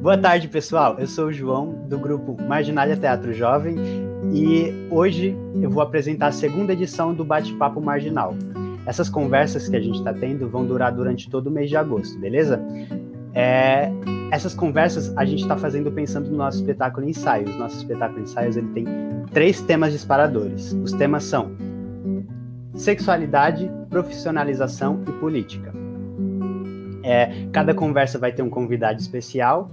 Boa tarde, pessoal. Eu sou o João, do grupo Marginália Teatro Jovem, e hoje eu vou apresentar a segunda edição do Bate-Papo Marginal. Essas conversas que a gente está tendo vão durar durante todo o mês de agosto, beleza? É, essas conversas a gente está fazendo pensando no nosso espetáculo Ensaios. Nosso espetáculo Ensaios ele tem três temas disparadores. Os temas são sexualidade, profissionalização e política. É, cada conversa vai ter um convidado especial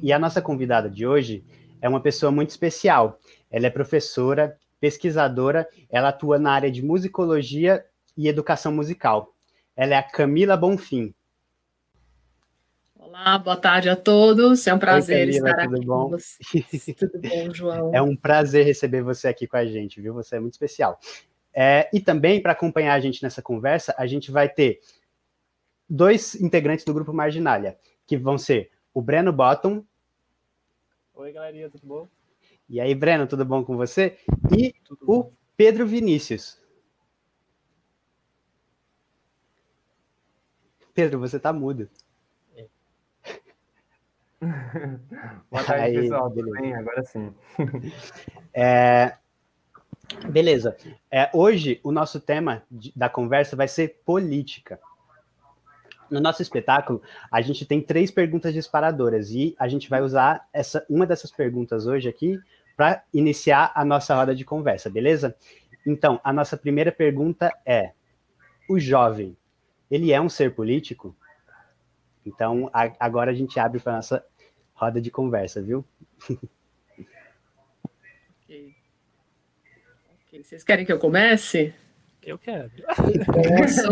e a nossa convidada de hoje é uma pessoa muito especial. Ela é professora, pesquisadora, ela atua na área de musicologia e educação musical. Ela é a Camila Bonfim. Olá, boa tarde a todos. É um prazer Oi, Camila, estar aqui bom? com vocês. Tudo bom, João? É um prazer receber você aqui com a gente, viu? Você é muito especial. É, e também, para acompanhar a gente nessa conversa, a gente vai ter dois integrantes do grupo Marginália, que vão ser o Breno Bottom. Oi, galerinha, tudo bom? E aí, Breno, tudo bom com você? E Tudo o bom. Pedro Vinícius. Pedro, você tá mudo. Boa tarde, Aí, pessoal. Tudo bem? Agora sim. É, Beleza. É, hoje, o nosso tema da conversa vai ser política. No nosso espetáculo, a gente tem três perguntas disparadoras e a gente vai usar essa, uma dessas perguntas hoje aqui para iniciar a nossa roda de conversa, beleza? Então, a nossa primeira pergunta é: o jovem, ele é um ser político? Então, a- agora a gente abre para nossa roda de conversa, viu? Ok. Ok, Vocês querem que eu comece? Eu quero. Posso?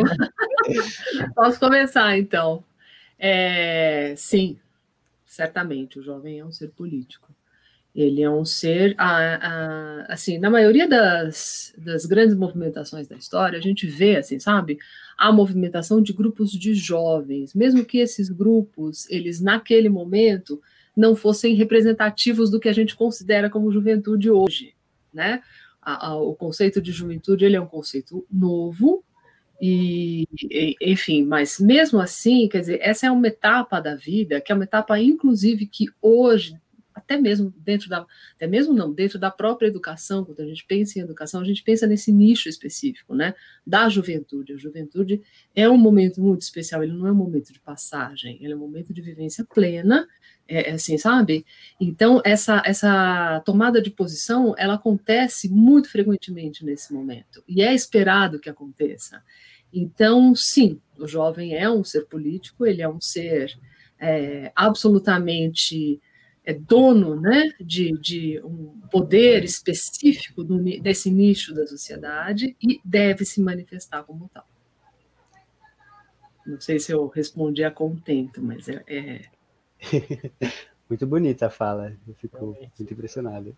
Posso começar, então. É, sim, certamente, o jovem é um ser político. Ele é um ser, ah, ah, assim, na maioria das, das grandes movimentações da história, a gente vê, assim, sabe, a movimentação de grupos de jovens, mesmo que esses grupos, eles naquele momento não fossem representativos do que a gente considera como juventude hoje, né? A- a- o conceito de juventude ele é um conceito novo, e, enfim, mas mesmo assim, quer dizer, essa é uma etapa da vida, que é uma etapa, inclusive, que hoje, até mesmo dentro da, até mesmo não, dentro da própria educação, quando a gente pensa em educação, a gente pensa nesse nicho específico, né, da juventude. A juventude é um momento muito especial, ele não é um momento de passagem, ele é um momento de vivência plena, é, é assim, sabe? Então, essa, essa tomada de posição, ela acontece muito frequentemente nesse momento, e é esperado que aconteça. Então, sim, o jovem é um ser político, ele é um ser é, absolutamente é, dono né, de, de um poder específico do desse nicho da sociedade e deve se manifestar como tal. Não sei se eu respondi a contento, mas é, é, Muito bonita a fala, eu fico Realmente. muito impressionado.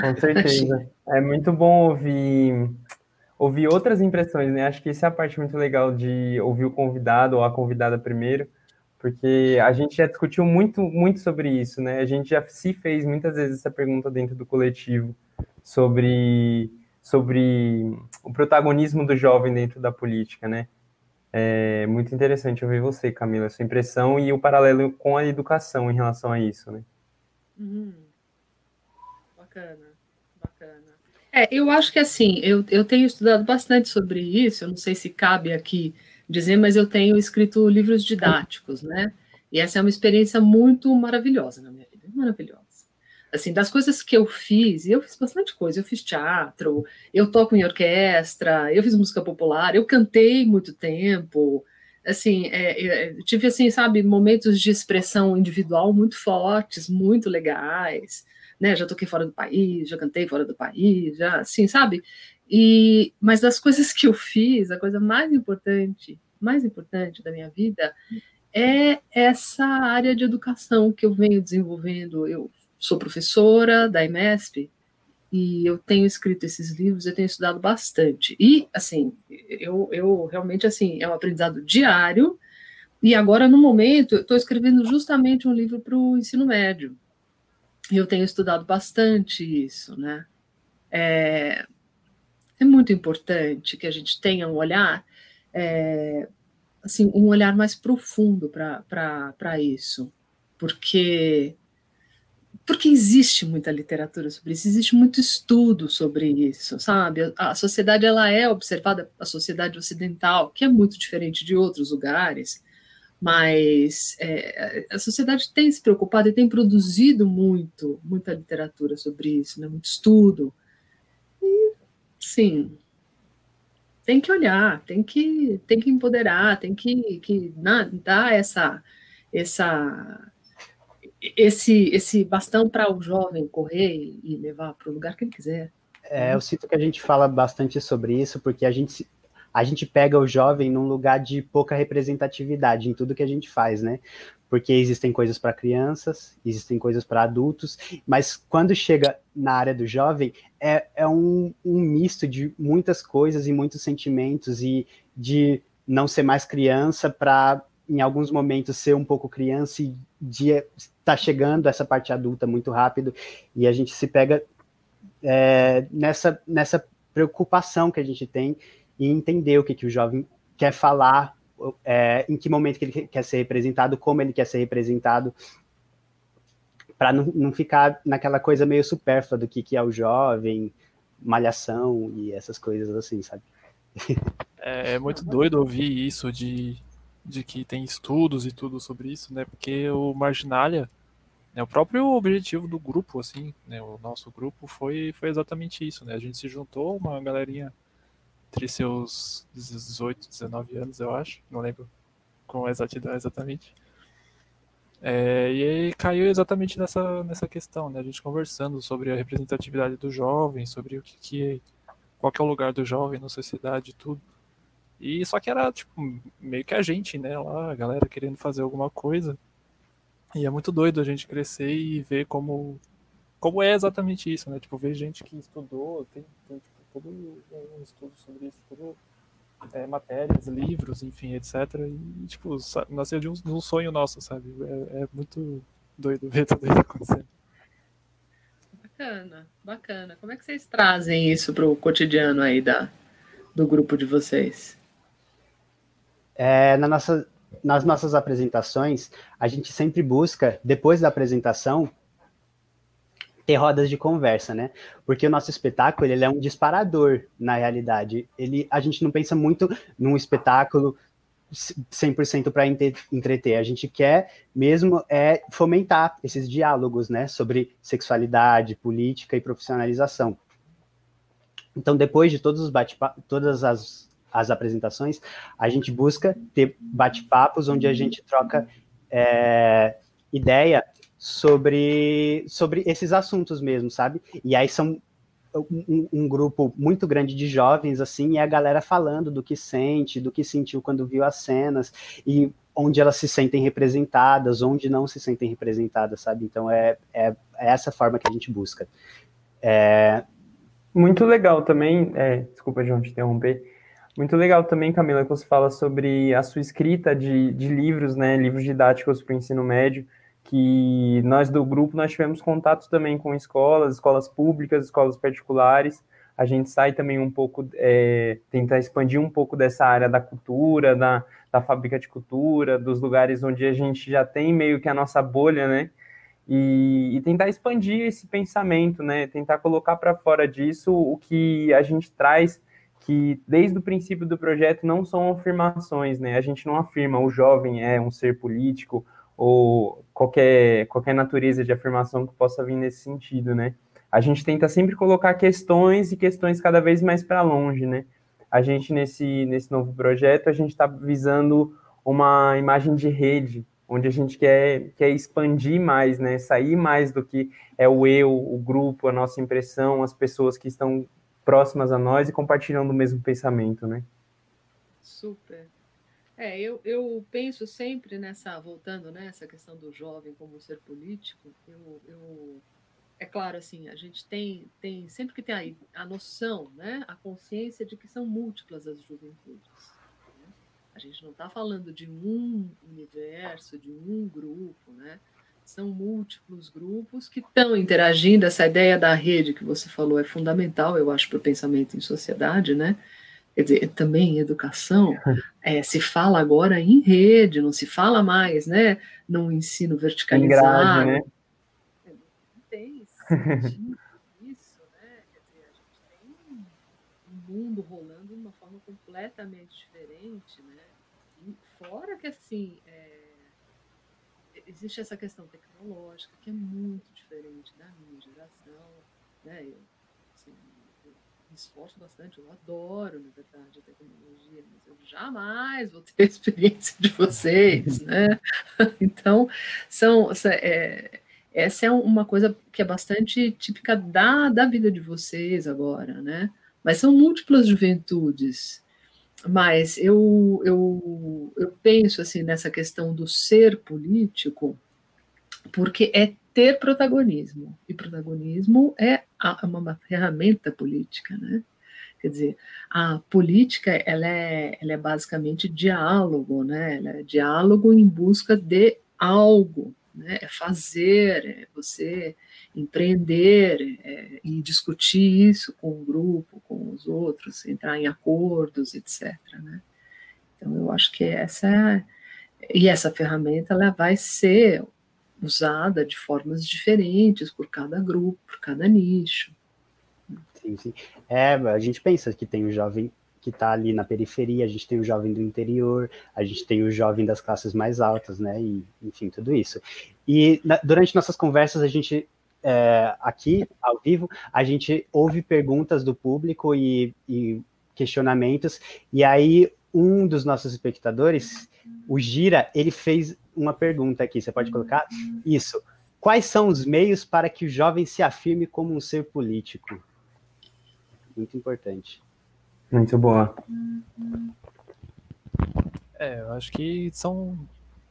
Com certeza. É muito bom ouvir, ouvir outras impressões, né? Acho que isso é a parte muito legal de ouvir o convidado ou a convidada primeiro, porque a gente já discutiu muito, muito sobre isso, né? A gente já se fez muitas vezes essa pergunta dentro do coletivo sobre, sobre o protagonismo do jovem dentro da política, né? É muito interessante ouvir você, Camila, sua impressão e o paralelo com a educação em relação a isso, né? Uhum. Bacana, bacana. É, eu acho que assim, eu, eu tenho estudado bastante sobre isso, eu não sei se cabe aqui dizer, mas eu tenho escrito livros didáticos, né? E essa é uma experiência muito maravilhosa na minha vida, maravilhosa. Assim, das coisas que eu fiz, e eu fiz bastante coisa, eu fiz teatro, eu toco em orquestra, eu fiz música popular, eu cantei muito tempo, assim, é, é, tive assim, sabe, momentos de expressão individual muito fortes, muito legais, né? Já toquei fora do país, já cantei fora do país, já, assim, sabe? E mas das coisas que eu fiz, a coisa mais importante, mais importante da minha vida é essa área de educação que eu venho desenvolvendo. Eu sou professora da IMESP e eu tenho escrito esses livros, eu tenho estudado bastante. E, assim, eu, eu realmente, assim, é um aprendizado diário. E agora, no momento, eu estou escrevendo justamente um livro para o ensino médio. Eu tenho estudado bastante isso, né? É, é muito importante que a gente tenha um olhar é, assim, um olhar mais profundo para isso, porque porque existe muita literatura sobre isso, existe muito estudo sobre isso, sabe? A, sociedade ela é observada, a sociedade ocidental, que é muito diferente de outros lugares, mas é, a sociedade tem se preocupado e tem produzido muito, muita literatura sobre isso, né? muito estudo. E, sim, tem que olhar, tem que, tem que empoderar, tem que, que dar essa, essa esse, esse bastão para o jovem correr e levar para o lugar que ele quiser. É, eu sinto que a gente fala bastante sobre isso, porque a gente, a gente pega o jovem num lugar de pouca representatividade em tudo que a gente faz, né? Porque existem coisas para crianças, existem coisas para adultos, mas quando chega na área do jovem, é, é um, um misto de muitas coisas e muitos sentimentos, e de não ser mais criança para em alguns momentos ser um pouco criança e de tá chegando essa parte adulta muito rápido. E a gente se pega é, nessa nessa preocupação que a gente tem em entender o que, que o jovem quer falar, é, em que momento que ele quer ser representado, como ele quer ser representado, para não, não ficar naquela coisa meio supérflua do que, que é o jovem, malhação e essas coisas assim, sabe? É, é muito doido ouvir isso de de que tem estudos e tudo sobre isso, né? Porque o Marginalia, né, o próprio objetivo do grupo, assim, né, o nosso grupo foi, foi exatamente isso, né? A gente se juntou, uma galerinha entre seus 18, 19 anos, eu acho, não lembro com exatidão exatamente. É, e aí caiu exatamente nessa, nessa questão, né? A gente conversando sobre a representatividade do jovem, sobre o que, que qual que é o lugar do jovem na sociedade e tudo. E só que era, tipo, meio que a gente, né? Lá, a galera querendo fazer alguma coisa. E é muito doido a gente crescer e ver como, como é exatamente isso, né? Tipo, ver gente que estudou, tem, tem tipo, todo um estudo sobre isso, tudo é, matérias, livros, enfim, etc. E, tipo, nasceu de um, de um sonho nosso, sabe? É, é, muito doido ver tudo isso acontecendo. Bacana, bacana. Como é que vocês trazem isso para o cotidiano aí da, do grupo de vocês? É, na nossa, nas nossas apresentações, a gente sempre busca, depois da apresentação, ter rodas de conversa, né? Porque o nosso espetáculo, ele é um disparador, na realidade. Ele, a gente não pensa muito num espetáculo 100% para entreter. A gente quer mesmo é fomentar esses diálogos, né, sobre sexualidade, política e profissionalização. Então, depois de todos os bate todas as as apresentações, a gente busca ter bate-papos onde a gente troca é, ideia sobre, sobre esses assuntos mesmo, sabe? E aí são um, um, grupo muito grande de jovens, assim, e a galera falando do que sente, do que sentiu quando viu as cenas, e onde elas se sentem representadas, onde não se sentem representadas, sabe? Então é, é, é essa forma que a gente busca. É... Muito legal também, é, desculpa, João, te interromper, muito legal também, Camila, que você fala sobre a sua escrita de, de livros, né, livros didáticos para o ensino médio, que nós do grupo nós tivemos contatos também com escolas, escolas públicas, escolas particulares. A gente sai também um pouco, é, tentar expandir um pouco dessa área da cultura, da, da fábrica de cultura, dos lugares onde a gente já tem meio que a nossa bolha, né? E, e tentar expandir esse pensamento, né? Tentar colocar para fora disso o que a gente traz que desde o princípio do projeto não são afirmações, né? A gente não afirma o jovem é um ser político ou qualquer, qualquer natureza de afirmação que possa vir nesse sentido, né? A gente tenta sempre colocar questões e questões cada vez mais para longe, né? A gente, nesse, nesse novo projeto, a gente está visando uma imagem de rede, onde a gente quer, quer expandir mais, né? Sair mais do que é o eu, o grupo, a nossa impressão, as pessoas que estão próximas a nós e compartilhando o mesmo pensamento, né? Super. É, eu, eu penso sempre nessa, voltando nessa né, questão do jovem como ser político, eu, eu é claro, assim, a gente tem, tem sempre que tem a, a noção, né, a consciência de que são múltiplas as juventudes. Né? A gente não está falando de um universo, de um grupo, né? são múltiplos grupos que estão interagindo. Essa ideia da rede que você falou é fundamental, eu acho, para o pensamento em sociedade, né? Quer dizer, também educação, é, se fala agora em rede, não se fala mais, né, no ensino verticalizado. Grade, né? Tem sentido isso, né? Quer dizer, a gente tem um mundo rolando de uma forma completamente diferente, né? E fora que assim é, existe essa questão tecnológica que é muito diferente da minha geração, né? Eu, esforço bastante, eu adoro, na verdade, a tecnologia, mas eu jamais vou ter a experiência de vocês, né? Então, são, é, essa é uma coisa que é bastante típica da, da vida de vocês agora, né? Mas são múltiplas juventudes. Mas eu, eu, eu penso assim nessa questão do ser político, porque é ter protagonismo. E protagonismo é uma ferramenta política, né? Quer dizer, a política ela é, ela é basicamente diálogo, né? Ela é diálogo em busca de algo, né? É fazer, é você empreender é, e discutir isso com o grupo, com os outros, entrar em acordos, etc. Né? Então, eu acho que essa é, e essa ferramenta ela vai ser usada de formas diferentes por cada grupo, por cada nicho. Sim, sim. É, a gente pensa que tem o jovem que está ali na periferia, a gente tem o jovem do interior, a gente tem o jovem das classes mais altas, né? E, enfim, tudo isso. E na, durante nossas conversas, a gente, é, aqui, ao vivo, a gente ouve perguntas do público e, e questionamentos, e aí um dos nossos espectadores, o Gira, ele fez uma pergunta aqui, você pode colocar isso. Quais são os meios para que o jovem se afirme como um ser político? Muito importante. Muito boa. É, eu acho que são,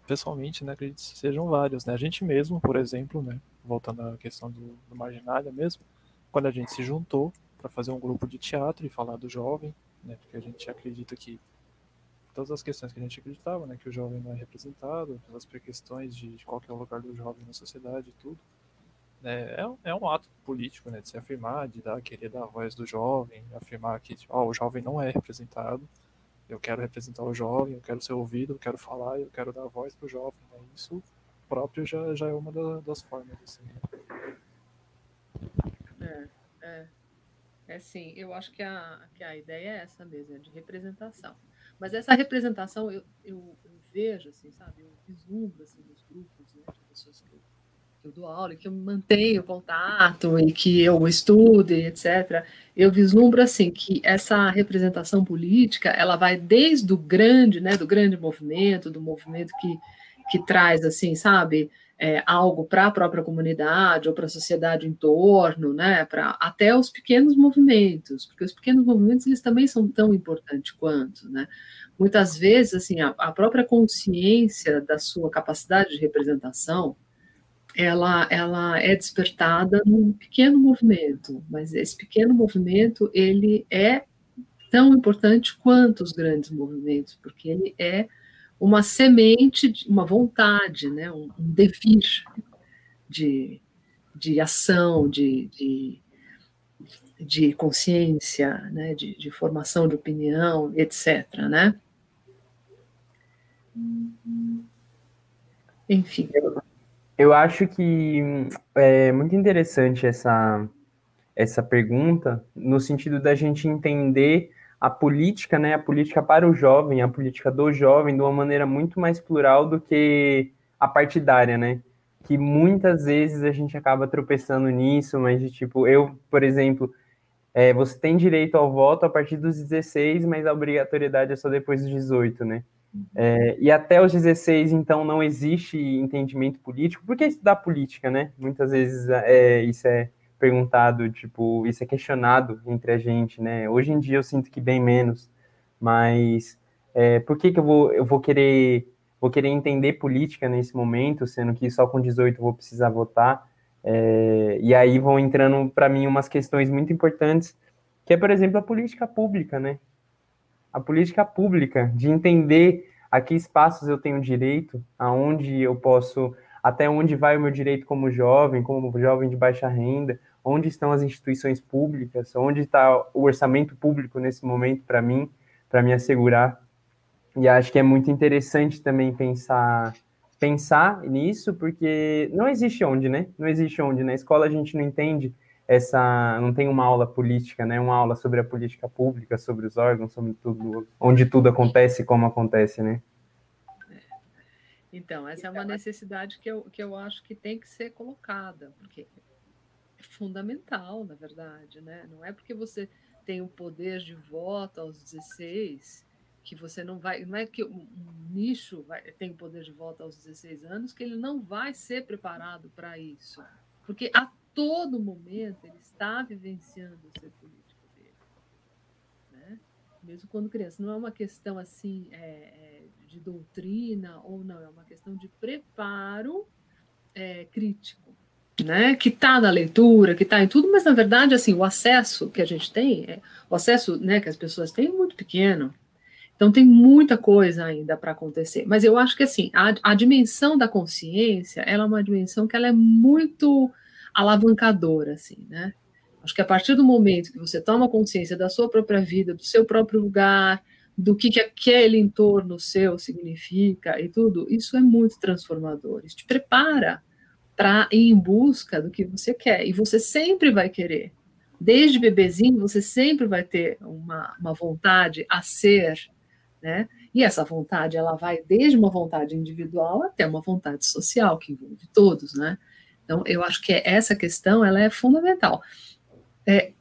pessoalmente, né, acredito que sejam vários, né? A gente mesmo, por exemplo, né, voltando à questão do, do Marginália mesmo, quando a gente se juntou para fazer um grupo de teatro e falar do jovem, né, porque a gente acredita que todas as questões que a gente acreditava, né, que o jovem não é representado, as questões de, de qualquer lugar do jovem na sociedade e tudo, né, é, é um ato político, né, de se afirmar, de dar, querer dar a voz do jovem, afirmar que tipo, oh, o jovem não é representado, eu quero representar o jovem, eu quero ser ouvido, eu quero falar, eu quero dar a voz para o jovem, né, isso próprio já, já é uma da, das formas, assim. É, é. É sim, eu acho que a, que a ideia é essa mesmo, é de representação. Mas essa representação eu, eu, eu vejo, assim, sabe, eu vislumbro assim, nos grupos né, de pessoas que eu, que eu dou aula e que eu mantenho contato e que eu estudo, etc. Eu vislumbro assim que essa representação política ela vai desde o grande, né, do grande movimento, do movimento que, que traz assim, sabe, é, algo para a própria comunidade ou para a sociedade em torno, né, para até os pequenos movimentos, porque os pequenos movimentos eles também são tão importantes quanto, né? Muitas vezes, assim, a, a própria consciência da sua capacidade de representação, ela, ela é despertada num pequeno movimento, mas esse pequeno movimento ele é tão importante quanto os grandes movimentos, porque ele é uma semente, uma vontade, né, um, um devir de, de ação, de, de, de consciência, né, de, de, formação de opinião, etc. Né? Enfim. Eu, eu acho que é muito interessante essa, essa pergunta, no sentido da gente entender a política, né, a política para o jovem, a política do jovem, de uma maneira muito mais plural do que a partidária, né? Que muitas vezes a gente acaba tropeçando nisso, mas de tipo, eu, por exemplo, é, você tem direito ao voto a partir dos 16, mas a obrigatoriedade é só depois dos 18, né? É, e até os 16, então, não existe entendimento político. Por que estudar política, né? Muitas vezes é, isso é perguntado, tipo, isso é questionado entre a gente, né? Hoje em dia eu sinto que bem menos, mas é, por que, que eu, vou, eu vou querer vou querer entender política nesse momento, sendo que só com 18 eu vou precisar votar? É, e aí vão entrando para mim umas questões muito importantes, que é, por exemplo, a política pública, né? A política pública, de entender a que espaços eu tenho direito, aonde eu posso até onde vai o meu direito como jovem, como jovem de baixa renda, onde estão as instituições públicas, onde está o orçamento público nesse momento para mim, para me assegurar E acho que é muito interessante também pensar pensar nisso, porque não existe onde, né? Não existe onde. Na escola a gente não entende essa, não tem uma aula política, né? Uma aula sobre a política pública, sobre os órgãos, sobre tudo, onde tudo acontece e como acontece, né? Então, essa é uma necessidade que eu, que eu acho que tem que ser colocada, porque é fundamental, na verdade, né? Não é porque você tem o poder de voto aos 16 que você não vai, não é que um nicho vai, tem poder de voto aos 16 anos que ele não vai ser preparado para isso, porque a todo momento ele está vivenciando o ser político dele, né? Mesmo quando criança, não é uma questão assim é, é, de doutrina ou não, é uma questão de preparo é, crítico, né? Que está na leitura, que está em tudo, mas na verdade assim o acesso que a gente tem, é, o acesso, né, que as pessoas têm é muito pequeno. Então tem muita coisa ainda para acontecer. Mas eu acho que assim, a, a, dimensão da consciência, ela é uma dimensão que ela é muito alavancadora, assim, né? Acho que a partir do momento que você toma consciência da sua própria vida, do seu próprio lugar, do que, que aquele entorno seu significa e tudo, isso é muito transformador. Isso te prepara para ir em busca do que você quer. E você sempre vai querer. Desde bebezinho, você sempre vai ter uma, uma vontade a ser né? E essa vontade, ela vai desde uma vontade individual até uma vontade social, que envolve todos, né? Então, eu acho que essa questão, ela é fundamental. É,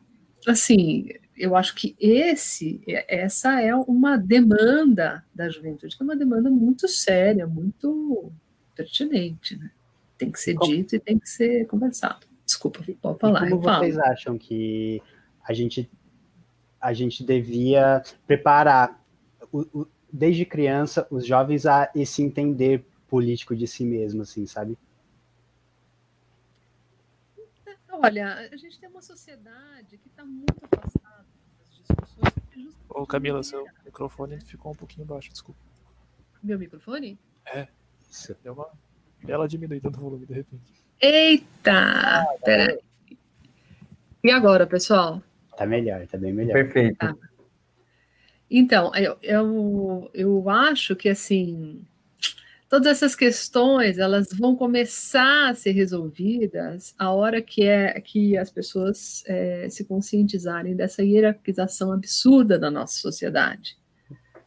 assim, eu acho que esse, essa é uma demanda da juventude, que é uma demanda muito séria, muito pertinente, né? Tem que ser como, dito e tem que ser conversado. Desculpa, pode falar. E como vocês acham que a gente a gente devia preparar o, desde criança os jovens a esse entender político de si mesmo, assim, sabe? Olha, a gente tem uma sociedade que está muito afastada das discussões. Ô, Camila, seu microfone ficou um pouquinho baixo, desculpa. Meu microfone? É. Isso. Deu uma bela diminuída no volume, de repente. Eita! Ah, peraí. E agora, pessoal? Tá melhor, tá bem melhor. Perfeito. Tá. Então, eu, eu, eu acho que assim todas essas questões elas vão começar a ser resolvidas a hora que é que as pessoas é, se conscientizarem dessa hierarquização absurda da nossa sociedade.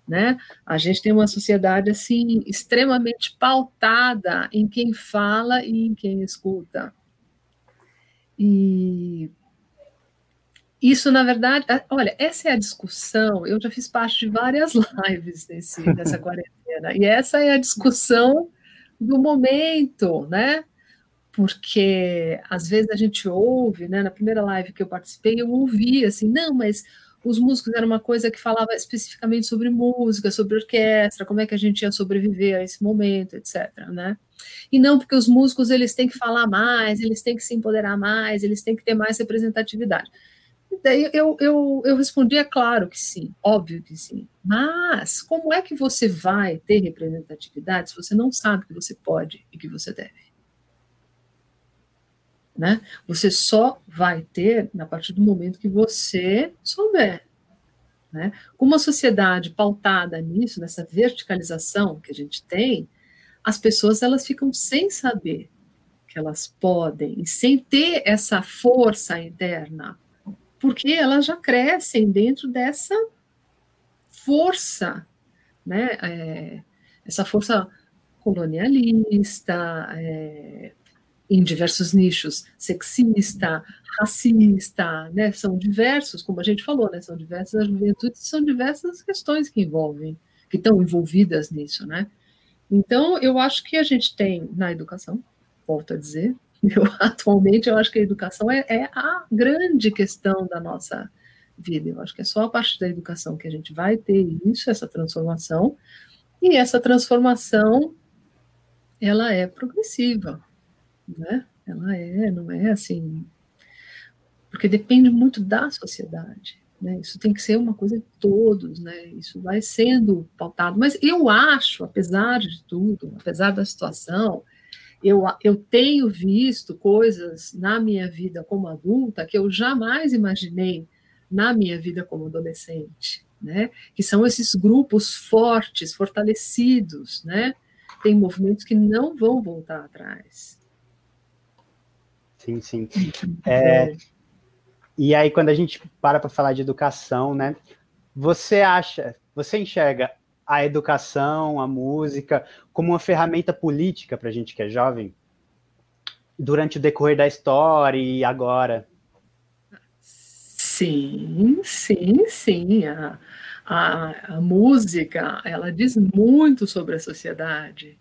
Né? A gente tem uma sociedade assim extremamente pautada em quem fala e em quem escuta. E isso, na verdade, olha, essa é a discussão. Eu já fiz parte de várias lives nesse, nessa quarentena, e essa é a discussão do momento, né? Porque às vezes a gente ouve, né? Na primeira live que eu participei, eu ouvi assim, não, mas os músicos era uma coisa que falava especificamente sobre música, sobre orquestra, como é que a gente ia sobreviver a esse momento, etc. Né? E não porque os músicos eles têm que falar mais, eles têm que se empoderar mais, eles têm que ter mais representatividade. Daí eu, eu, eu respondi, é claro que sim, óbvio que sim. Mas como é que você vai ter representatividade se você não sabe que você pode e que você deve? Né? Você só vai ter a partir do momento que você souber. Né? Com uma sociedade pautada nisso, nessa verticalização que a gente tem, as pessoas elas ficam sem saber que elas podem, e sem ter essa força interna porque elas já crescem dentro dessa força, né? É, essa força colonialista, é, em diversos nichos, sexista, racista, né? São diversos, como a gente falou, né? São diversas as juventudes, são diversas questões que envolvem, que estão envolvidas nisso, né? Então, eu acho que a gente tem na educação, volto a dizer, eu, atualmente, eu acho que a educação é, é, a grande questão da nossa vida. Eu acho que é só a partir da educação que a gente vai ter isso, essa transformação, e essa transformação, ela é progressiva, né? Ela é, não é assim, porque depende muito da sociedade. Né? Isso tem que ser uma coisa de todos, né? Isso vai sendo pautado. Mas eu acho, apesar de tudo, apesar da situação, eu, eu tenho visto coisas na minha vida como adulta que eu jamais imaginei na minha vida como adolescente. né? Que são esses grupos fortes, fortalecidos, né? Tem movimentos que não vão voltar atrás. Sim, sim. É, e aí, quando a gente para para falar de educação, né? Você acha, você enxerga a educação, a música, como uma ferramenta política para a gente que é jovem? Durante o decorrer da história e agora? Sim, sim, sim. A, a, a música, ela diz muito sobre a sociedade,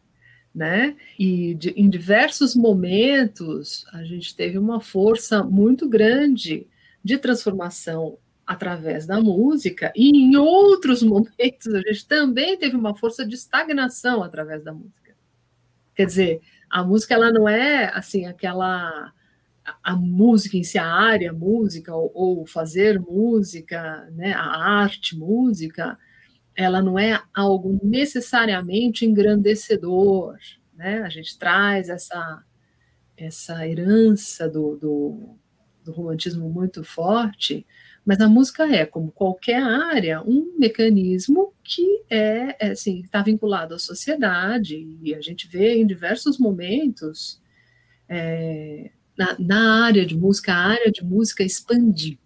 né? E de, em diversos momentos a gente teve uma força muito grande de transformação através da música, e em outros momentos a gente também teve uma força de estagnação através da música. Quer dizer, a música ela não é assim aquela a, música em si, a área música ou, ou, fazer música, né, a arte música, ela não é algo necessariamente engrandecedor, né? A gente traz essa essa herança do, do, do romantismo muito forte, mas a música é, como qualquer área, um mecanismo que é, é assim, está vinculado à sociedade, e a gente vê em diversos momentos é, na, na, área de música, a área de música expandir.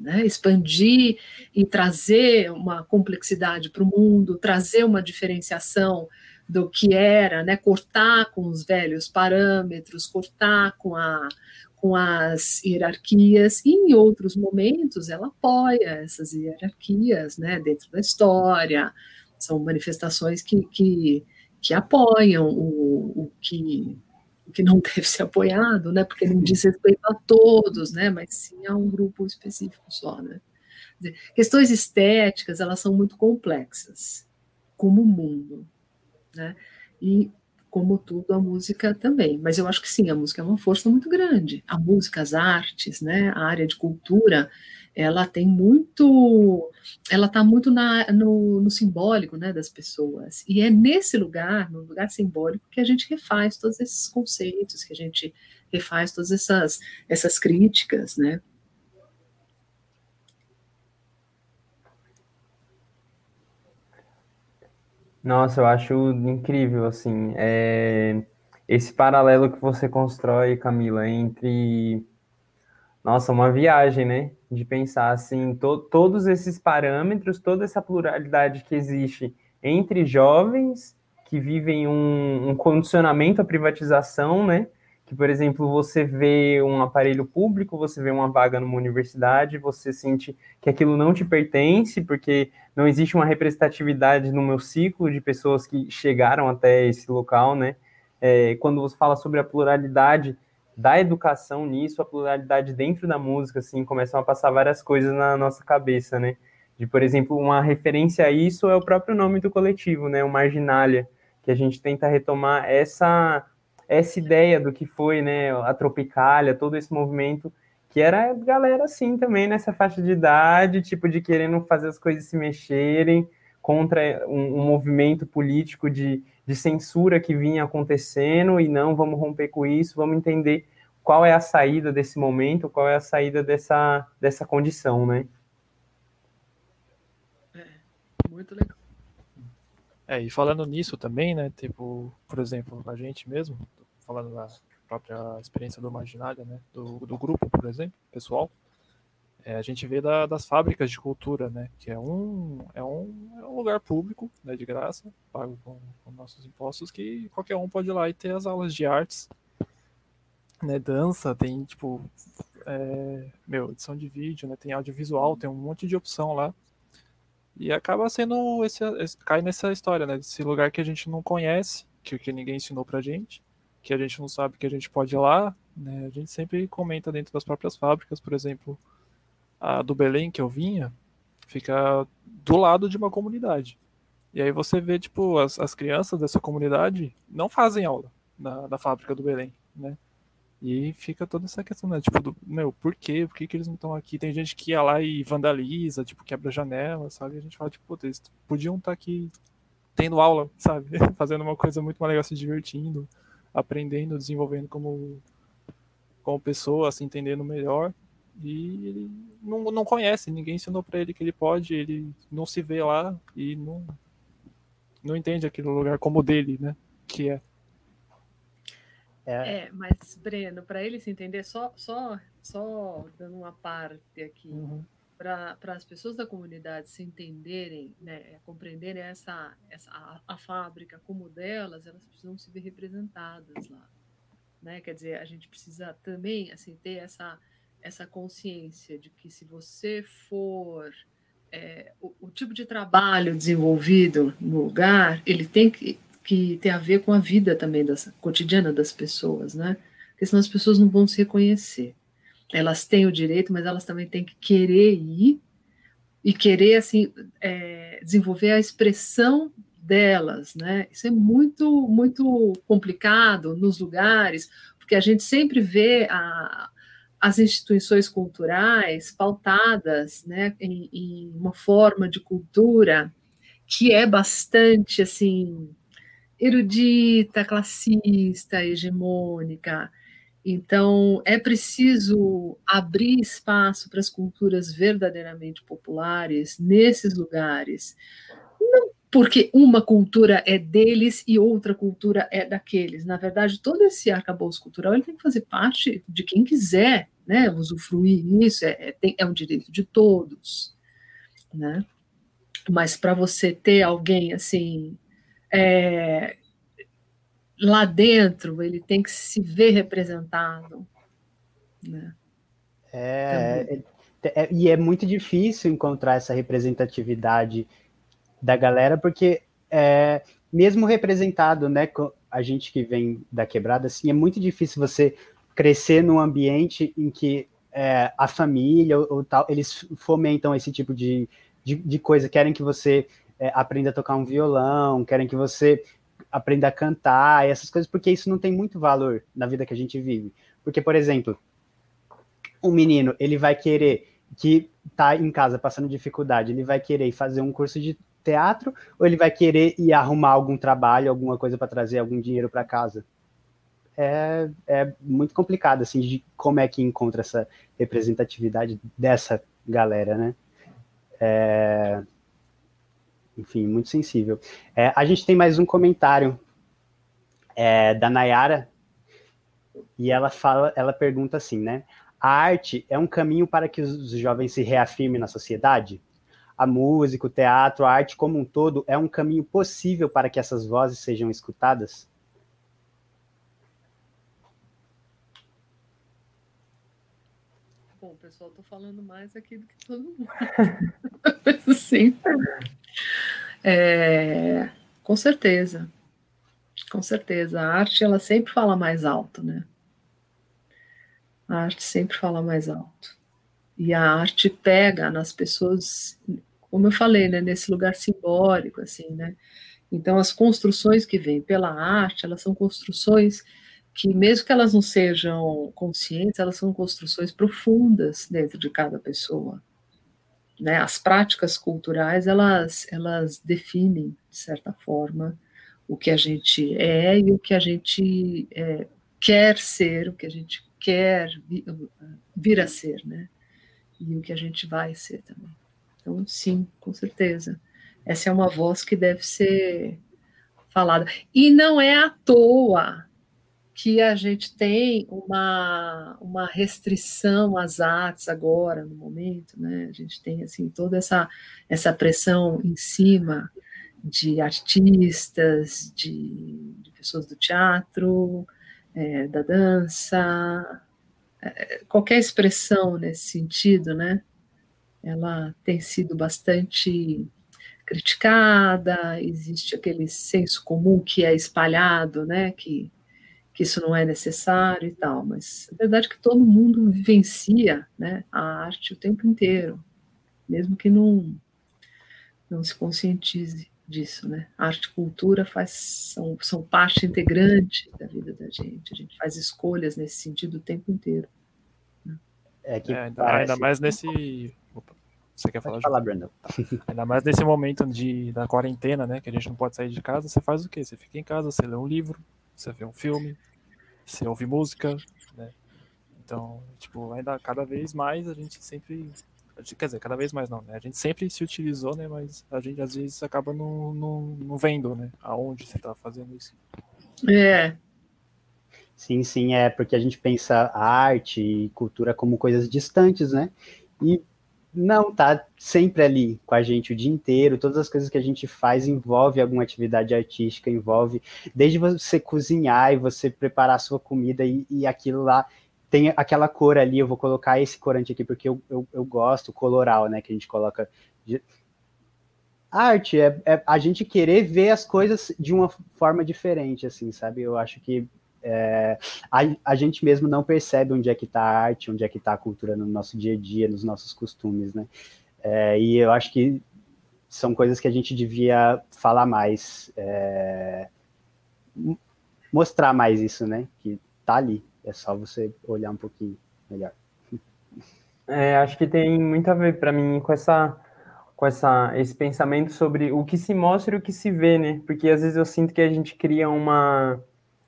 Né? Expandir e trazer uma complexidade para o mundo, trazer uma diferenciação do que era, né? cortar com os velhos parâmetros, cortar com a, com as hierarquias, e em outros momentos ela apoia essas hierarquias né, dentro da história, são manifestações que, que, que apoiam o, o, que, que não deve ser apoiado, né, porque não diz respeito a todos, né, mas sim a um grupo específico só. Né. Dizer, questões estéticas, elas são muito complexas, como o mundo. Né, e como tudo, a música também. Mas eu acho que sim, a música é uma força muito grande. A música, as artes, né, a área de cultura, ela tem muito, ela está muito na, no, no, simbólico, né, das pessoas. E é nesse lugar, no lugar simbólico, que a gente refaz todos esses conceitos, que a gente refaz todas essas, essas críticas, né. Nossa, eu acho incrível, assim, é... esse paralelo que você constrói, Camila, entre, nossa, uma viagem, né, de pensar, assim, to todos esses parâmetros, toda essa pluralidade que existe entre jovens que vivem um, um condicionamento à privatização, né, que, por exemplo, você vê um aparelho público, você vê uma vaga numa universidade, você sente que aquilo não te pertence, porque não existe uma representatividade no meu ciclo de pessoas que chegaram até esse local, né? É, quando você fala sobre a pluralidade da educação nisso, a pluralidade dentro da música, assim, começam a passar várias coisas na nossa cabeça, né? De, por exemplo, uma referência a isso é o próprio nome do coletivo, né? O Marginália, que a gente tenta retomar essa essa ideia do que foi, né, a Tropicália, todo esse movimento, que era galera assim também nessa faixa de idade, tipo de querendo fazer as coisas se mexerem contra um, um movimento político de, de censura que vinha acontecendo e não vamos romper com isso, vamos entender qual é a saída desse momento, qual é a saída dessa, dessa condição, né? É, muito legal. É, e falando nisso também, né, tipo, por exemplo, a gente mesmo, falando da própria experiência do Marginália, né, do, do grupo, por exemplo, pessoal, é, a gente vê da, das fábricas de cultura, né, que é um, é um, é um lugar público, né, de graça, pago com, com, nossos impostos, que qualquer um pode ir lá e ter as aulas de artes, né, dança, tem, tipo, é, meu, edição de vídeo, né, tem audiovisual, tem um monte de opção lá, e acaba sendo, esse, esse cai nessa história, né, desse lugar que a gente não conhece, que, que ninguém ensinou pra gente, que a gente não sabe que a gente pode ir lá, né? A gente sempre comenta dentro das próprias fábricas, por exemplo, a do Belém que eu vinha, fica do lado de uma comunidade. E aí você vê, tipo, as, as crianças dessa comunidade não fazem aula na, na fábrica do Belém, né? E fica toda essa questão, né? Tipo, do, meu, por quê? Por que, que eles não estão aqui? Tem gente que ia lá e vandaliza, tipo, quebra janela, sabe? E a gente fala, tipo, eles podiam estar tá aqui tendo aula, sabe? Fazendo uma coisa muito mais legal, se divertindo aprendendo, desenvolvendo como, como pessoa, se entendendo melhor. E ele não, não conhece, ninguém ensinou para ele que ele pode, ele não se vê lá e não, não entende aquele lugar como dele, né? Que é. É, é mas, Breno, para ele se entender, só, só, só dando uma parte aqui, uhum. para as pessoas da comunidade se entenderem, né, compreenderem essa, essa a, a, fábrica como delas, elas precisam se ver representadas lá. Né? Quer dizer, a gente precisa também assim, ter essa, essa consciência de que se você for é, o, o, tipo de trabalho desenvolvido no lugar, ele tem que, que ter a ver com a vida também das, cotidiana das pessoas, né? Porque senão as pessoas não vão se reconhecer. Elas têm o direito, mas elas também têm que querer ir e querer assim é, desenvolver a expressão delas, né? Isso é muito muito complicado nos lugares, porque a gente sempre vê a, as instituições culturais pautadas né, em, em, uma forma de cultura que é bastante assim erudita, classista, hegemônica. Então é preciso abrir espaço para as culturas verdadeiramente populares nesses lugares, porque uma cultura é deles e outra cultura é daqueles. Na verdade, todo esse arcabouço cultural ele tem que fazer parte de quem quiser né, usufruir isso, é, é, é um direito de todos. Né? Mas para você ter alguém assim é, lá dentro, ele tem que se ver representado. Né? É, é, é, e é muito difícil encontrar essa representatividade da galera, porque é, mesmo representado, né, a gente que vem da quebrada, assim, é muito difícil você crescer num ambiente em que é, a família ou, ou, tal, eles fomentam esse tipo de, de, de coisa, querem que você é, aprenda a tocar um violão, querem que você aprenda a cantar, essas coisas, porque isso não tem muito valor na vida que a gente vive. Porque, por exemplo, um menino, ele vai querer que tá em casa passando dificuldade, ele vai querer fazer um curso de teatro ou ele vai querer ir arrumar algum trabalho, alguma coisa para trazer algum dinheiro para casa? É, é muito complicado, assim, de como é que encontra essa representatividade dessa galera, né? É, enfim, muito sensível. É, a gente tem mais um comentário é, da Nayara, e ela fala, ela pergunta assim, né? A arte é um caminho para que os jovens se reafirmem na sociedade? A música, o teatro, a arte como um todo é um caminho possível para que essas vozes sejam escutadas? Bom, pessoal, estou falando mais aqui do que todo mundo. Sim. É, com certeza. Com certeza. A arte, ela sempre fala mais alto, né? A arte sempre fala mais alto. E a arte pega nas pessoas como eu falei, né, nesse lugar simbólico, assim, né? Então, as construções que vêm pela arte, elas são construções que, mesmo que elas não sejam conscientes, elas são construções profundas dentro de cada pessoa. Né? As práticas culturais, elas, elas definem, de certa forma, o que a gente é e o que a gente é, quer ser, o que a gente quer vir, a ser, né? E o que a gente vai ser também. Então, sim, com certeza. Essa é uma voz que deve ser falada. E não é à toa que a gente tem uma, uma restrição às artes agora, no momento, né? A gente tem, assim, toda essa, essa pressão em cima de artistas, de, de pessoas do teatro, é, da dança, é, qualquer expressão nesse sentido, né? Ela tem sido bastante criticada, existe aquele senso comum que é espalhado, né, que, que isso não é necessário e tal, mas a verdade é que todo mundo vivencia né, a arte o tempo inteiro, mesmo que não, não se conscientize disso, né? Arte e cultura faz, são, são parte integrante da vida da gente, a gente faz escolhas nesse sentido o tempo inteiro. Né? É, que é, ainda, ainda mais nesse você quer falar? falar, Brandon. Ainda mais nesse momento de, da quarentena, né? Que a gente não pode sair de casa, você faz o quê? Você fica em casa, você lê um livro, você vê um filme, você ouve música, né? Então, tipo, ainda cada vez mais a gente sempre. Quer dizer, cada vez mais não, né? A gente sempre se utilizou, né? Mas a gente às vezes acaba não, não, não vendo, né? Aonde você está fazendo isso. É. Sim, sim, é porque a gente pensa arte e cultura como coisas distantes, né? E não, tá sempre ali com a gente o dia inteiro. Todas as coisas que a gente faz envolve alguma atividade artística, envolve desde você cozinhar e você preparar a sua comida e, e aquilo lá tem aquela cor ali. Eu vou colocar esse corante aqui porque eu, eu, eu gosto, coloral, né? Que a gente coloca. arte é, é, a gente querer ver as coisas de uma forma diferente, assim, sabe? Eu acho que é, a, a, gente mesmo não percebe onde é que está a arte, onde é que está a cultura no nosso dia a dia, nos nossos costumes, né? É, e eu acho que são coisas que a gente devia falar mais, é, mostrar mais isso, né? Que tá ali, é só você olhar um pouquinho melhor. É, acho que tem muito a ver para mim com essa com essa, esse pensamento sobre o que se mostra e o que se vê, né? Porque às vezes eu sinto que a gente cria uma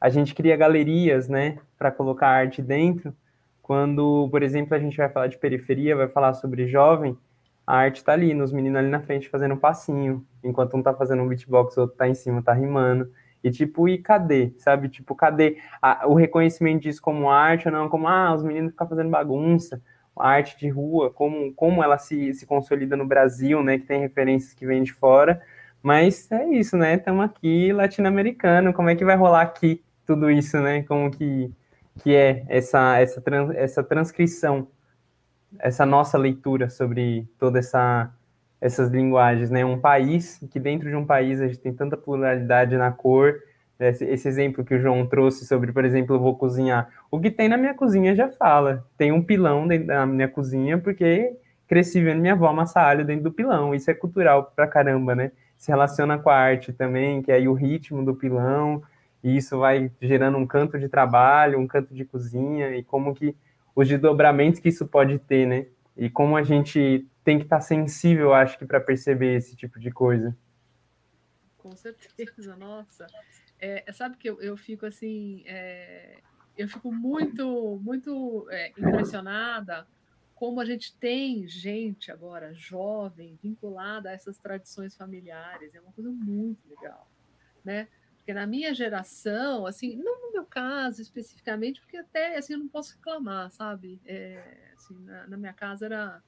a gente cria galerias, né, para colocar arte dentro. Quando, por exemplo, a gente vai falar de periferia, vai falar sobre jovem, a arte está ali, nos meninos ali na frente fazendo um passinho, enquanto um está fazendo um beatbox, o outro está em cima, está rimando. E tipo, e cadê? Sabe? Tipo, cadê a, o reconhecimento disso como arte ou não? Como, ah, os meninos ficam fazendo bagunça. A arte de rua, como, como ela se, se consolida no Brasil, né? Que tem referências que vêm de fora. Mas é isso, né? Estamos aqui latino-americano, como é que vai rolar aqui? Tudo isso, né? Como que, que é essa, essa, trans, essa transcrição, essa nossa leitura sobre toda essa essas linguagens, né? Um país que dentro de um país a gente tem tanta pluralidade na cor. Esse, esse exemplo que o João trouxe sobre, por exemplo, eu vou cozinhar. O que tem na minha cozinha já fala. Tem um pilão dentro da minha cozinha porque cresci vendo minha avó amassar alho dentro do pilão. Isso é cultural pra caramba, né? Se relaciona com a arte também, que é aí o ritmo do pilão, e isso vai gerando um canto de trabalho, um canto de cozinha, e como que os desdobramentos que isso pode ter, né? E como a gente tem que estar sensível, acho que, para perceber esse tipo de coisa. Com certeza, nossa. É, sabe que eu, eu fico assim, é, eu fico muito, muito é, impressionada como a gente tem gente agora jovem vinculada a essas tradições familiares. É uma coisa muito legal, né? Porque na minha geração, assim, não no meu caso especificamente, porque até assim eu não posso reclamar, sabe? É, assim, na, na, minha casa era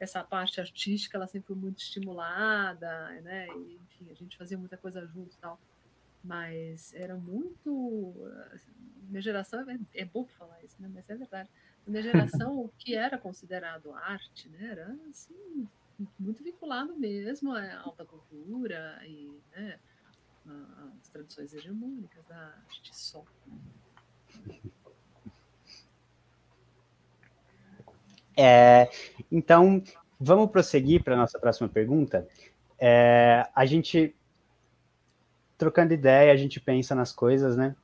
essa parte artística, ela sempre foi muito estimulada, né? E, enfim, a gente fazia muita coisa junto e tal. Mas era muito. Assim, minha geração é, é pouco falar isso, né? Mas é verdade. Na minha geração, o que era considerado arte, né? Era assim, muito vinculado mesmo à alta cultura e, né? as tradições hegemônicas da arte só. É, então, vamos prosseguir para a nossa próxima pergunta. É, a gente, trocando ideia, a gente pensa nas coisas, né?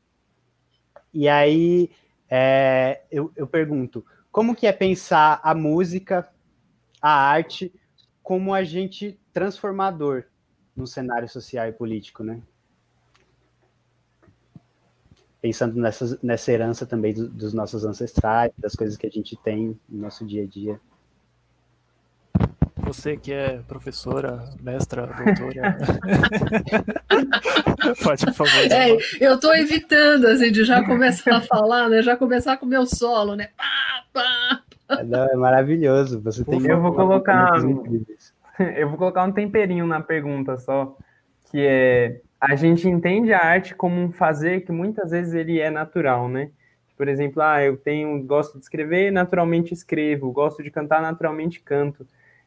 E aí, é, eu, eu pergunto, como que é pensar a música, a arte, como agente transformador no cenário social e político, né? Pensando nessa, nessa herança também do, dos nossos ancestrais, das coisas que a gente tem no nosso dia a dia. Você que é professora, mestra, doutora. Pode, por favor. É, eu estou evitando, assim, de já começar a falar, né? Já começar com o meu solo, né? Pá, pá, pá. Não, é maravilhoso. Você tem eu vou colocar eu vou colocar um temperinho na pergunta só, que é a gente entende a arte como um fazer que muitas vezes ele é natural, né? Por exemplo, ah, eu tenho gosto de escrever, naturalmente escrevo, gosto de cantar, naturalmente canto.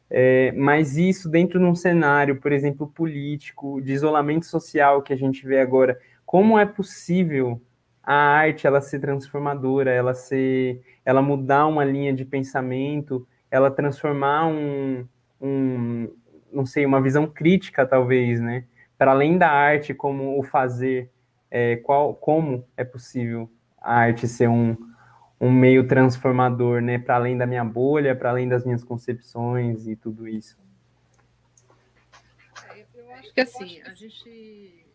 É, mas isso dentro de um cenário, por exemplo, político, de isolamento social que a gente vê agora, como é possível a arte ela ser transformadora, ela ser, ela mudar uma linha de pensamento, ela transformar um, um, não sei, uma visão crítica, talvez, né? Para além da arte como o fazer, é, qual, como é possível a arte ser um, um meio transformador, né? Para além da minha bolha, para além das minhas concepções e tudo isso. É, eu acho que assim, a gente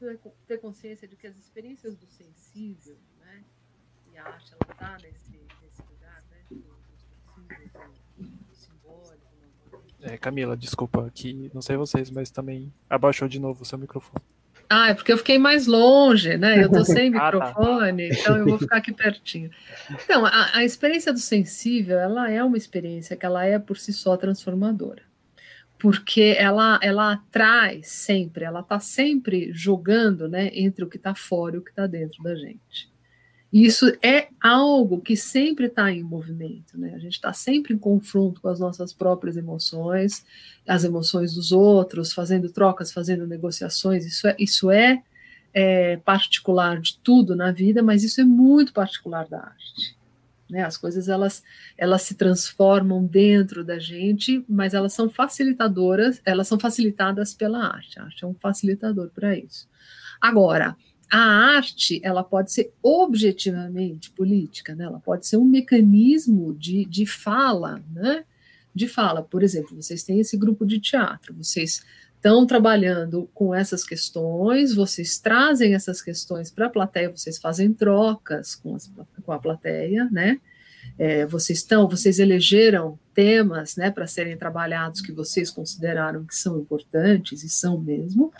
é, ter consciência de que as experiências do sensível, né? e a arte ela está nesse, nesse lugar, né? Do, do, do simbólico. É, Camila, desculpa, que não sei vocês, mas também abaixou de novo o seu microfone. Ah, é porque eu fiquei mais longe, né? Eu tô sem microfone, ah, tá. então eu vou ficar aqui pertinho. Então, a, a, experiência do sensível, ela é uma experiência que ela é por si só transformadora. Porque ela, ela traz sempre, ela está sempre jogando né, entre o que está fora e o que está dentro da gente. E isso é algo que sempre está em movimento, né? A gente está sempre em confronto com as nossas próprias emoções, as emoções dos outros, fazendo trocas, fazendo negociações. Isso é, isso é, é particular de tudo na vida, mas isso é muito particular da arte. Né? As coisas elas, elas se transformam dentro da gente, mas elas são facilitadoras, elas são facilitadas pela arte. A arte é um facilitador para isso. Agora, a arte ela pode ser objetivamente política, né? ela pode ser um mecanismo de, de fala, né? de fala. Por exemplo, vocês têm esse grupo de teatro, vocês estão trabalhando com essas questões, vocês trazem essas questões para a plateia, vocês fazem trocas com, as, com a plateia, né? É, vocês estão, vocês elegeram temas, né, para serem trabalhados que vocês consideraram que são importantes e são mesmo,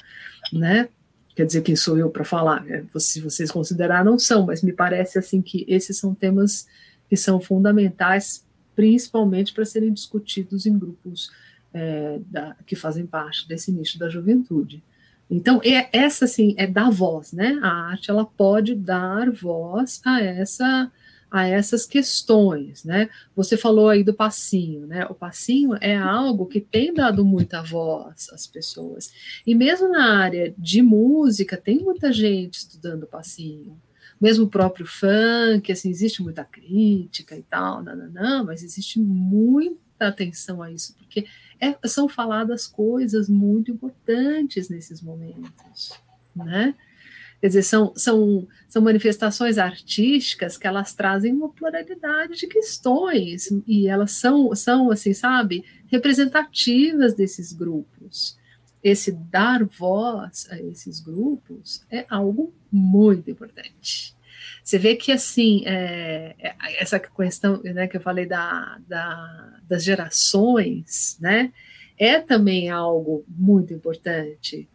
né? Quer dizer, quem sou eu para falar? É, se vocês consideraram, são, mas me parece assim que esses são temas que são fundamentais, principalmente para serem discutidos em grupos é, da, que fazem parte desse nicho da juventude. Então, é, essa sim é dar voz, né? A arte ela pode dar voz a essa a essas questões, né? Você falou aí do passinho, né? O passinho é algo que tem dado muita voz às pessoas. E mesmo na área de música, tem muita gente estudando passinho. Mesmo o próprio funk, assim, existe muita crítica e tal, não, mas existe muita atenção a isso, porque é, são faladas coisas muito importantes nesses momentos, né? Quer dizer, são, são, são manifestações artísticas que elas trazem uma pluralidade de questões e elas são, são assim, sabe, representativas desses grupos. Esse dar voz a esses grupos é algo muito importante. Você vê que, assim, é, é essa questão né, que eu falei da, da, das gerações, né, é também algo muito importante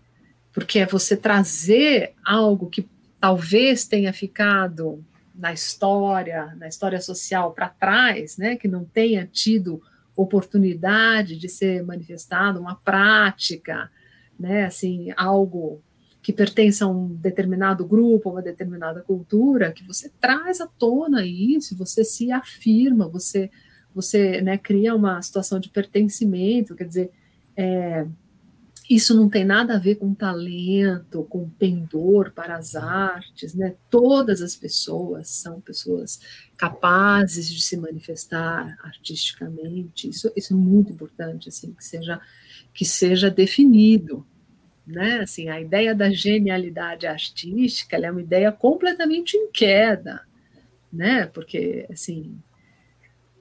porque é você trazer algo que talvez tenha ficado na história, na história social para trás, né, que não tenha tido oportunidade de ser manifestado, uma prática, né, assim, algo que pertence a um determinado grupo, uma determinada cultura, que você traz à tona isso, você se afirma, você, você, né, cria uma situação de pertencimento, quer dizer, é, isso não tem nada a ver com talento, com pendor para as artes, né? Todas as pessoas são pessoas capazes de se manifestar artisticamente. Isso, isso é muito importante, assim, que seja que seja definido, né? Assim, a ideia da genialidade artística é uma ideia completamente em queda, né? Porque assim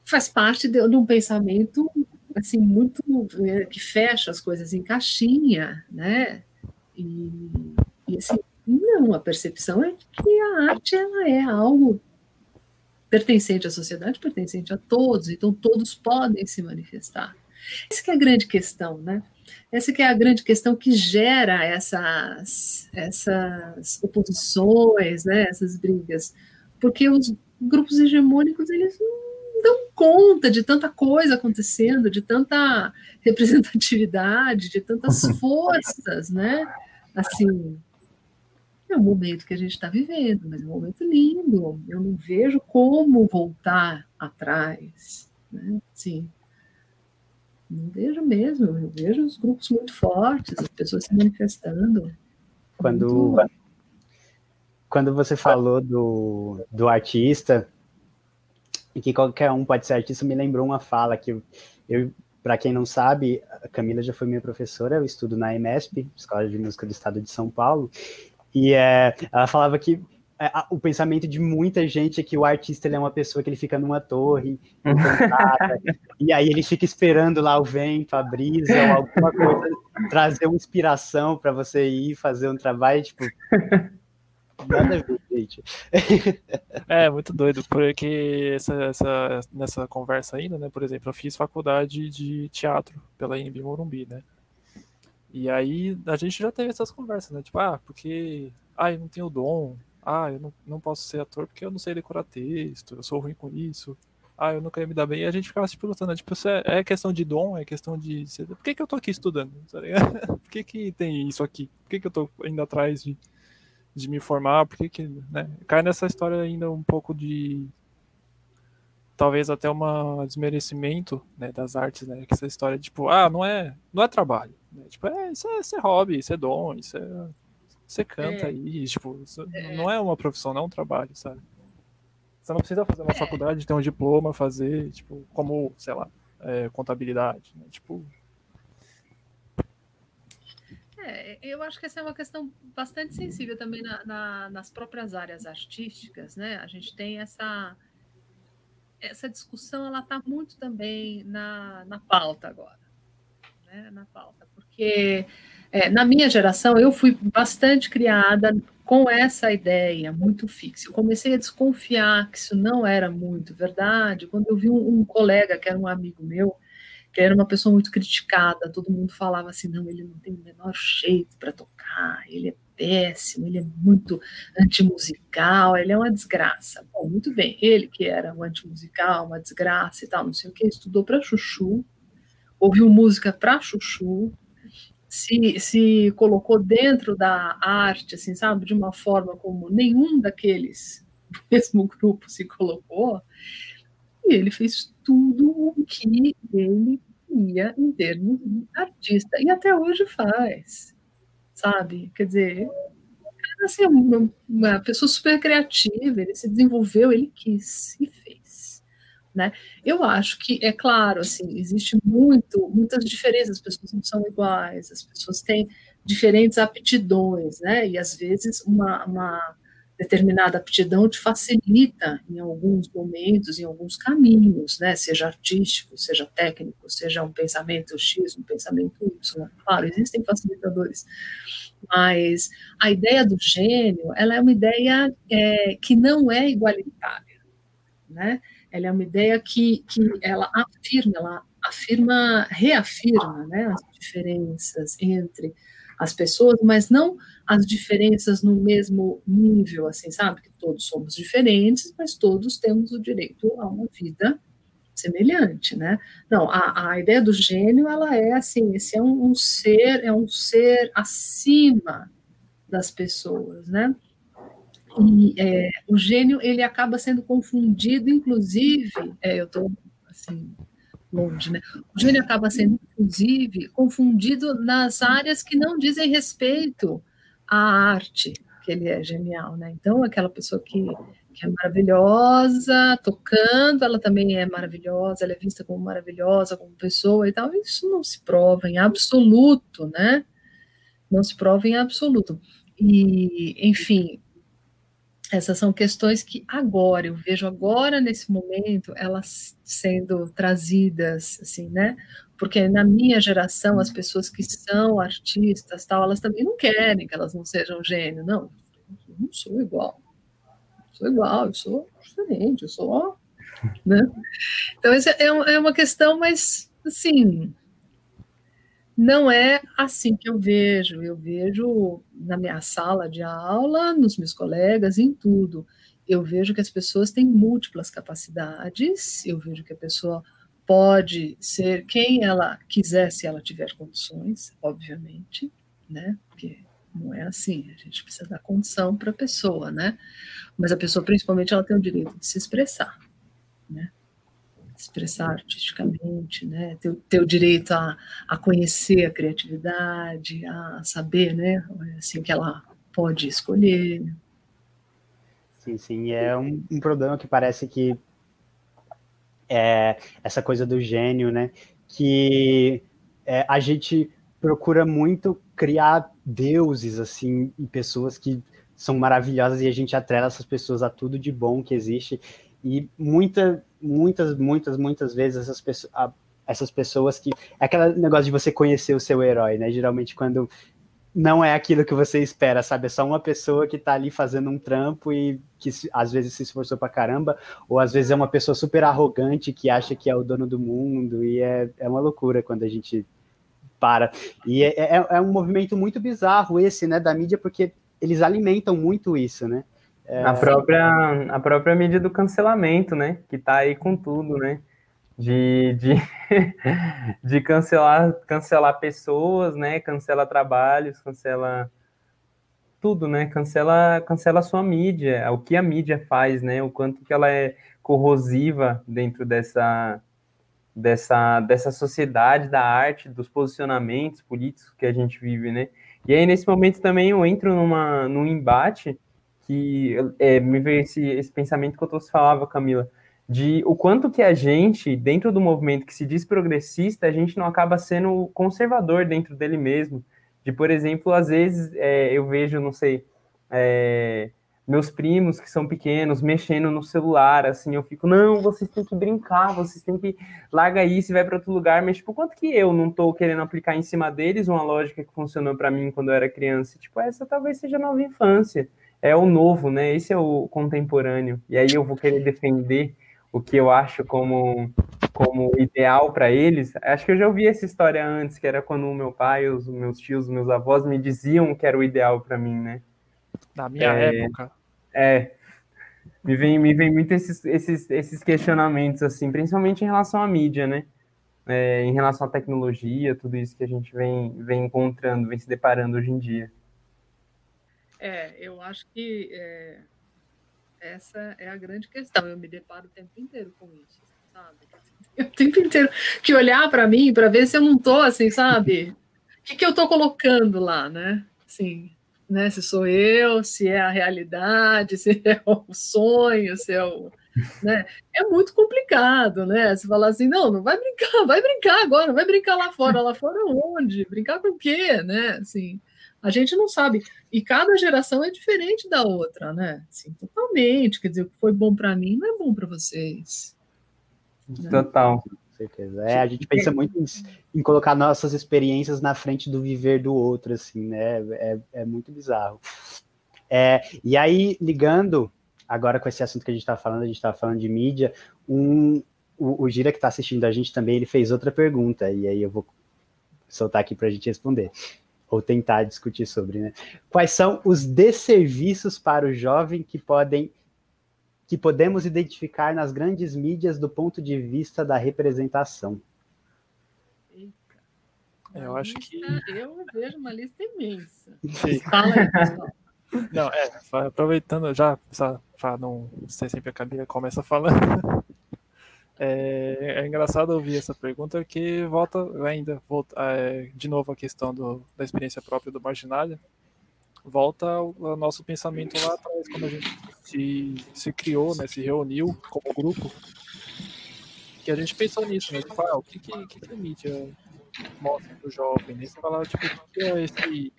faz parte de, de um pensamento assim muito é, que fecha as coisas em caixinha, né? E, e assim, não, a percepção é que a arte ela é algo pertencente à sociedade, pertencente a todos, então todos podem se manifestar. Essa é a grande questão, né? Essa que é a grande questão que gera essas, essas oposições, né, essas brigas, porque os grupos hegemônicos eles não dão conta de tanta coisa acontecendo, de tanta representatividade, de tantas forças, né? Assim, é um momento que a gente está vivendo, mas é um momento lindo. Eu não vejo como voltar atrás, né? Sim. Não vejo mesmo, eu vejo os grupos muito fortes, as pessoas se manifestando. Quando, muito... quando você falou do, do artista, e que qualquer um pode ser artista, me lembrou uma fala que eu, eu para quem não sabe, a Camila já foi minha professora, eu estudo na EMESP, Escola de Música do Estado de São Paulo, e é, ela falava que é, o pensamento de muita gente é que o artista ele é uma pessoa que ele fica numa torre encantada, e aí ele fica esperando lá o vento, a brisa, ou alguma coisa, trazer uma inspiração para você ir fazer um trabalho, tipo, Nada a ver, gente. É, muito doido, porque essa, essa, nessa conversa ainda, né, por exemplo, eu fiz faculdade de teatro pela INB Morumbi, né? E aí a gente já teve essas conversas, né? Tipo, ah, porque ah, eu não tenho dom, ah, eu não, não posso ser ator porque eu não sei decorar texto, eu sou ruim com isso, ah, eu não quero me dar bem, e a gente ficava se perguntando, tipo, é, é questão de dom, é questão de. Por que, que eu tô aqui estudando? Tá Por que, que tem isso aqui? Por que, que eu tô indo atrás de, de me formar? Por que, que. Né? Cai nessa história ainda um pouco de. Talvez até um desmerecimento né, das artes, né? Que essa história, tipo, ah, não é, não é trabalho. Né? Tipo, é, isso, é, isso é hobby, isso é dom, isso é. Você canta é. aí, tipo, é. não é uma profissão, não é um trabalho, sabe? Você não precisa fazer uma é. faculdade, ter um diploma, fazer, tipo, como, sei lá, é, contabilidade, né? Tipo. É, eu acho que essa é uma questão bastante sensível também na, na, nas próprias áreas artísticas, né? A gente tem essa essa discussão, ela está muito também na, na pauta agora, né? Na pauta, porque é, na minha geração eu fui bastante criada com essa ideia muito fixa. Eu comecei a desconfiar que isso não era muito verdade quando eu vi um, um, colega, que era um amigo meu, que era uma pessoa muito criticada, todo mundo falava assim: não, ele não tem o menor jeito para tocar, ele é péssimo, ele é muito antimusical, ele é uma desgraça. Bom, muito bem, ele que era um antimusical, uma desgraça e tal, não sei o que, estudou para Chuchu, ouviu música para Chuchu, se, se colocou dentro da arte, assim, sabe, de uma forma como nenhum daqueles do mesmo grupo se colocou, e ele fez tudo o que ele ia em termos de artista, e até hoje faz, sabe? Quer dizer, assim, uma, uma pessoa super criativa, ele se desenvolveu, ele quis e fez. Né? Eu acho que, é claro, assim, existe muito, muitas diferenças, as pessoas não são iguais, as pessoas têm diferentes aptidões, né? E às vezes uma, uma determinada aptidão te facilita em alguns momentos, em alguns caminhos, né? Seja artístico, seja técnico, seja um pensamento X, um pensamento Y. Claro, existem facilitadores, mas a ideia do gênio, ela é uma ideia é, que não é igualitária, né? Ela é uma ideia que, que ela afirma, ela afirma, reafirma né, as diferenças entre as pessoas, mas não as diferenças no mesmo nível, assim, sabe? Que todos somos diferentes, mas todos temos o direito a uma vida semelhante, né? Não, a, a ideia do gênio, ela é assim, esse é um, um ser, é um ser acima das pessoas, né? E é, o gênio ele acaba sendo confundido, inclusive, é, eu estou assim longe, né? O gênio acaba sendo, inclusive, confundido nas áreas que não dizem respeito à arte, que ele é genial, né? Então, aquela pessoa que, que é maravilhosa, tocando, ela também é maravilhosa, ela é vista como maravilhosa, como pessoa e tal. Isso não se prova em absoluto, né? Não se prova em absoluto. E, enfim, essas são questões que agora, eu vejo agora nesse momento, elas sendo trazidas, assim, né? Porque na minha geração, as pessoas que são artistas, tal, elas também não querem que elas não sejam gênio, não. Eu não sou igual. Eu sou igual, eu sou diferente, eu sou. Né? Então, é, é uma questão, mas, assim, não é assim que eu vejo. Eu vejo na minha sala de aula, nos meus colegas, em tudo. Eu vejo que as pessoas têm múltiplas capacidades, eu vejo que a pessoa pode ser quem ela quiser, se ela tiver condições, obviamente, né? Porque não é assim, a gente precisa dar condição para a pessoa, né? Mas a pessoa, principalmente, ela tem o direito de se expressar, né? Expressar artisticamente, né? ter, ter o direito a, a conhecer a criatividade, a saber né? assim, que ela pode escolher. Sim, sim, é um, um problema que parece que é essa coisa do gênio, né? Que é, a gente procura muito criar deuses, assim, e pessoas que são maravilhosas e a gente atrela essas pessoas a tudo de bom que existe. E muita, muitas, muitas, muitas vezes essas pessoas, essas pessoas que. É aquele negócio de você conhecer o seu herói, né? Geralmente, quando não é aquilo que você espera, sabe? É só uma pessoa que tá ali fazendo um trampo e que às vezes se esforçou pra caramba, ou às vezes é uma pessoa super arrogante que acha que é o dono do mundo, e é, é uma loucura quando a gente para. E é, é, é um movimento muito bizarro esse, né, da mídia, porque eles alimentam muito isso, né? É... A, própria, a própria mídia do cancelamento, né? Que tá aí com tudo, né? De, de, de cancelar, cancelar pessoas, né? Cancela trabalhos, cancela tudo, né? Cancela, cancela a sua mídia, o que a mídia faz, né? O quanto que ela é corrosiva dentro dessa, dessa, dessa sociedade da arte, dos posicionamentos políticos que a gente vive, né? E aí, nesse momento também, eu entro numa, num embate que é, me veio esse, esse pensamento que eu trouxe falava, Camila, de o quanto que a gente, dentro do movimento que se diz progressista, a gente não acaba sendo conservador dentro dele mesmo. De, por exemplo, às vezes é, eu vejo, não sei, é, meus primos que são pequenos mexendo no celular, assim, eu fico, não, vocês têm que brincar, vocês têm que larga isso e vai para outro lugar, mas tipo, quanto que eu não estou querendo aplicar em cima deles uma lógica que funcionou para mim quando eu era criança? Tipo, essa talvez seja a nova infância, é o novo, né? Esse é o contemporâneo. E aí eu vou querer defender o que eu acho como como ideal para eles. Acho que eu já ouvi essa história antes, que era quando o meu pai, os meus tios, os meus avós me diziam que era o ideal para mim, né? Na minha é, época. É. Me vem, me vem muito esses, esses, esses questionamentos, assim, principalmente em relação à mídia, né? É, em relação à tecnologia, tudo isso que a gente vem, vem encontrando, vem se deparando hoje em dia. É, eu acho que é, essa é a grande questão. Eu me deparo o tempo inteiro com isso, sabe? O tempo inteiro que olhar para mim para ver se eu não tô assim, sabe? O que, que eu tô colocando lá, né? Assim, né? Se sou eu, se é a realidade, se é o sonho, se é o. Né? É muito complicado, né? Se falar assim, não, não vai brincar, vai brincar agora, vai brincar lá fora, lá fora onde? Brincar com o quê, né? Assim, a gente não sabe. E cada geração é diferente da outra, né? Assim, totalmente. Quer dizer, o que foi bom para mim não é bom para vocês. Total. Né? certeza. É, a gente pensa muito em, em, colocar nossas experiências na frente do viver do outro, assim, né? É, é muito bizarro. É, e aí, ligando agora com esse assunto que a gente está falando, a gente está falando de mídia, um, o, o Gira que está assistindo a gente também, ele fez outra pergunta, e aí eu vou soltar aqui para a gente responder, ou tentar discutir sobre, né? Quais são os desserviços para o jovem que podem que podemos identificar nas grandes mídias do ponto de vista da representação? Eu acho que. Eu vejo uma lista imensa. Fala aí, pessoal. Não, é, aproveitando já, para não ser sempre a Camila começa falando. É, é, engraçado ouvir essa pergunta que volta ainda volta, é, de novo a questão do, da experiência própria do Marginalha volta ao, nosso pensamento lá atrás, quando a gente se, se criou, né, se reuniu como grupo, que a gente pensou nisso, né? Tipo, ah, o que, que, que, que a mídia mostra pro jovem? Né? Você fala, tipo, o que é esse,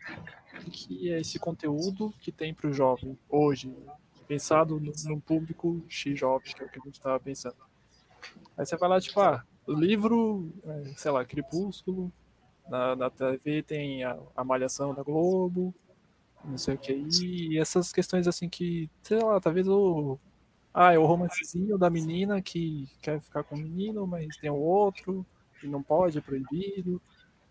o que é esse conteúdo que tem pro jovem hoje, pensado no público X jovem, que é o que a gente estava pensando. Aí você vai lá, tipo, ah, livro, é, sei lá, Crepúsculo, na, na TV tem a, a Malhação da Globo, não sei o que. E essas questões assim que, sei lá, talvez o. Ah, é o romancezinho da menina que quer ficar com o menino, mas tem o outro, e não pode, é proibido.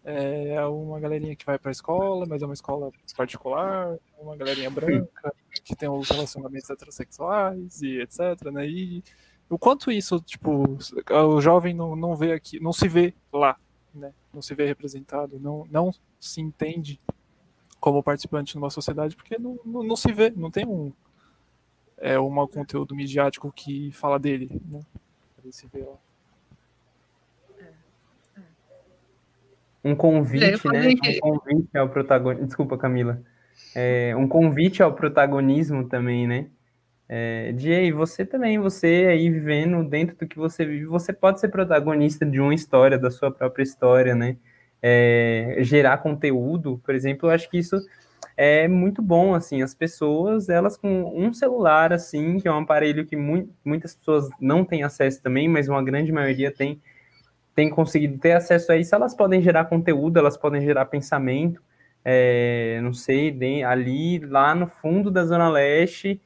É uma galerinha que vai pra escola, mas é uma escola particular, uma galerinha branca, que tem os relacionamentos heterossexuais e etc, né? E o quanto isso, tipo, o jovem não, não vê aqui, não se vê lá, né? Não se vê representado, não, não se entende como participante numa sociedade, porque não, não, não, se vê, não tem um é um conteúdo midiático que fala dele, né? Se vê, Um convite, né? Um convite ao protagonismo. Desculpa, Camila. É, um convite ao protagonismo também, né? É, aí, você também, você aí vivendo dentro do que você vive, você pode ser protagonista de uma história, da sua própria história, né? é, gerar conteúdo, por exemplo, eu acho que isso é muito bom, assim, as pessoas, elas com um celular, assim, que é um aparelho que mu muitas pessoas não têm acesso também, mas uma grande maioria tem, tem conseguido ter acesso a isso, elas podem gerar conteúdo, elas podem gerar pensamento, é, não sei, ali lá no fundo da Zona Leste,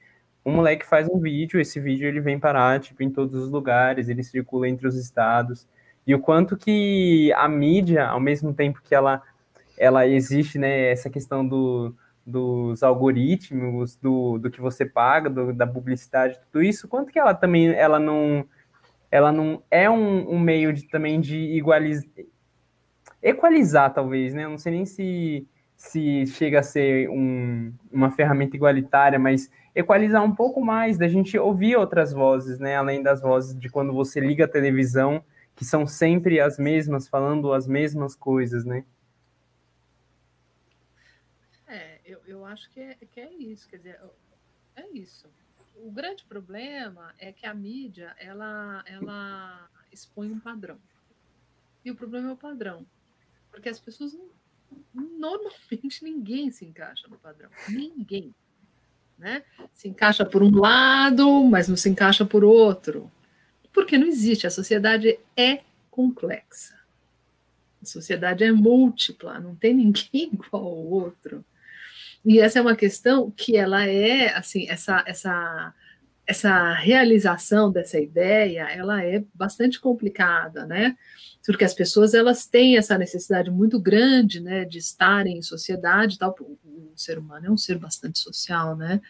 um moleque faz um vídeo, esse vídeo ele vem parar tipo, em todos os lugares, ele circula entre os estados. E o quanto que a mídia, ao mesmo tempo que ela, ela existe, né, essa questão do, dos algoritmos, do, do que você paga, do, da publicidade, tudo isso, quanto que ela também ela não ela não é um, um meio de também de igualizar equalizar talvez, né? Eu não sei nem se se chega a ser um, uma ferramenta igualitária, mas equalizar um pouco mais, da gente ouvir outras vozes, né? Além das vozes de quando você liga a televisão, que são sempre as mesmas, falando as mesmas coisas, né? eu, eu acho que é, que é isso, quer dizer, é isso. O grande problema é que a mídia, ela, ela expõe um padrão. E o problema é o padrão. Porque as pessoas não, normalmente ninguém se encaixa no padrão. Ninguém. Né? Se encaixa por um lado, mas não se encaixa por outro. Porque não existe. A sociedade é complexa. A sociedade é múltipla, não tem ninguém igual ao outro. E essa é uma questão que ela é, assim, essa, essa, essa realização dessa ideia, ela é bastante complicada, né? Porque as pessoas, elas têm essa necessidade muito grande, né, de estarem em sociedade tal. O ser humano é um ser bastante social, né?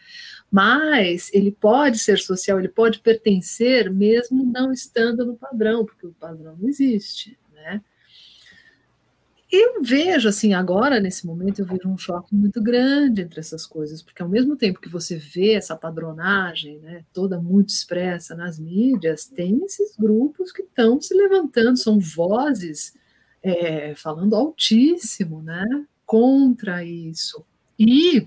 Mas ele pode ser social, ele pode pertencer mesmo não estando no padrão, porque o padrão não existe, né? Eu vejo, assim, agora, nesse momento, eu vejo um choque muito grande entre essas coisas, porque ao mesmo tempo que você vê essa padronagem, né, toda muito expressa nas mídias, tem esses grupos que estão se levantando, são vozes é, falando altíssimo, né, contra isso, e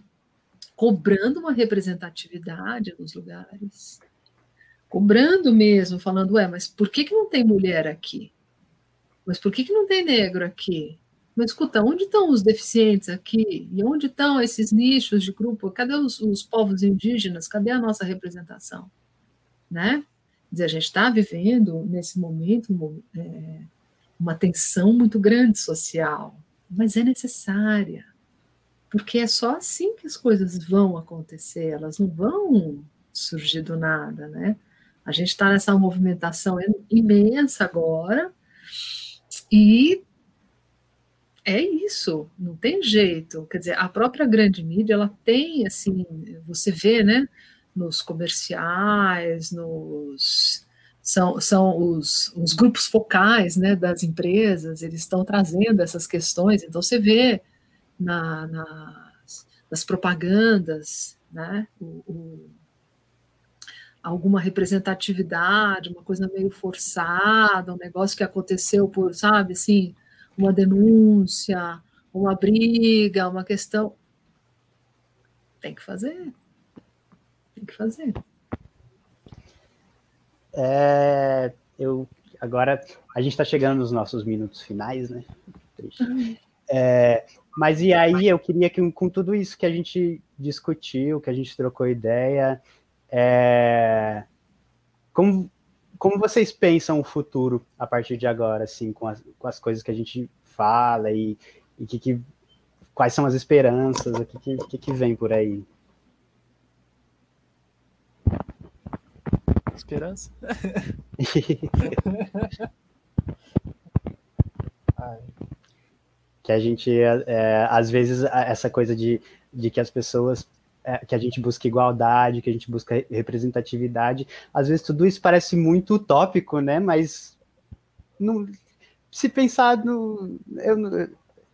cobrando uma representatividade nos lugares, cobrando mesmo, falando, ué, mas por que, que não tem mulher aqui? Mas por que, que não tem negro aqui? Mas escuta, onde estão os deficientes aqui? E onde estão esses nichos de grupo? Cadê os, os povos indígenas? Cadê a nossa representação? Né? Quer dizer, a gente está vivendo, nesse momento, é, uma tensão muito grande social, mas é necessária, porque é só assim que as coisas vão acontecer, elas não vão surgir do nada, né? A gente está nessa movimentação imensa agora, e é isso, não tem jeito. Quer dizer, a própria grande mídia, ela tem, assim, você vê, né, nos comerciais, nos são, são os, os grupos focais, né, das empresas, eles estão trazendo essas questões. Então você vê na, nas, nas propagandas, né, o, o, alguma representatividade, uma coisa meio forçada, um negócio que aconteceu por, sabe, assim, uma denúncia, uma briga, uma questão. Tem que fazer. Tem que fazer. É, eu agora a gente está chegando nos nossos minutos finais, né? É, mas e aí eu queria que com tudo isso que a gente discutiu, que a gente trocou ideia, é, como como vocês pensam o futuro a partir de agora, assim, com as, com as coisas que a gente fala e, e que, que, quais são as esperanças, o que, que, que vem por aí? Esperança? que a gente, é, às vezes, essa coisa de, de que as pessoas é, que a gente busca igualdade, que a gente busca representatividade. Às vezes tudo isso parece muito utópico, né? Mas não, se pensar no. Eu,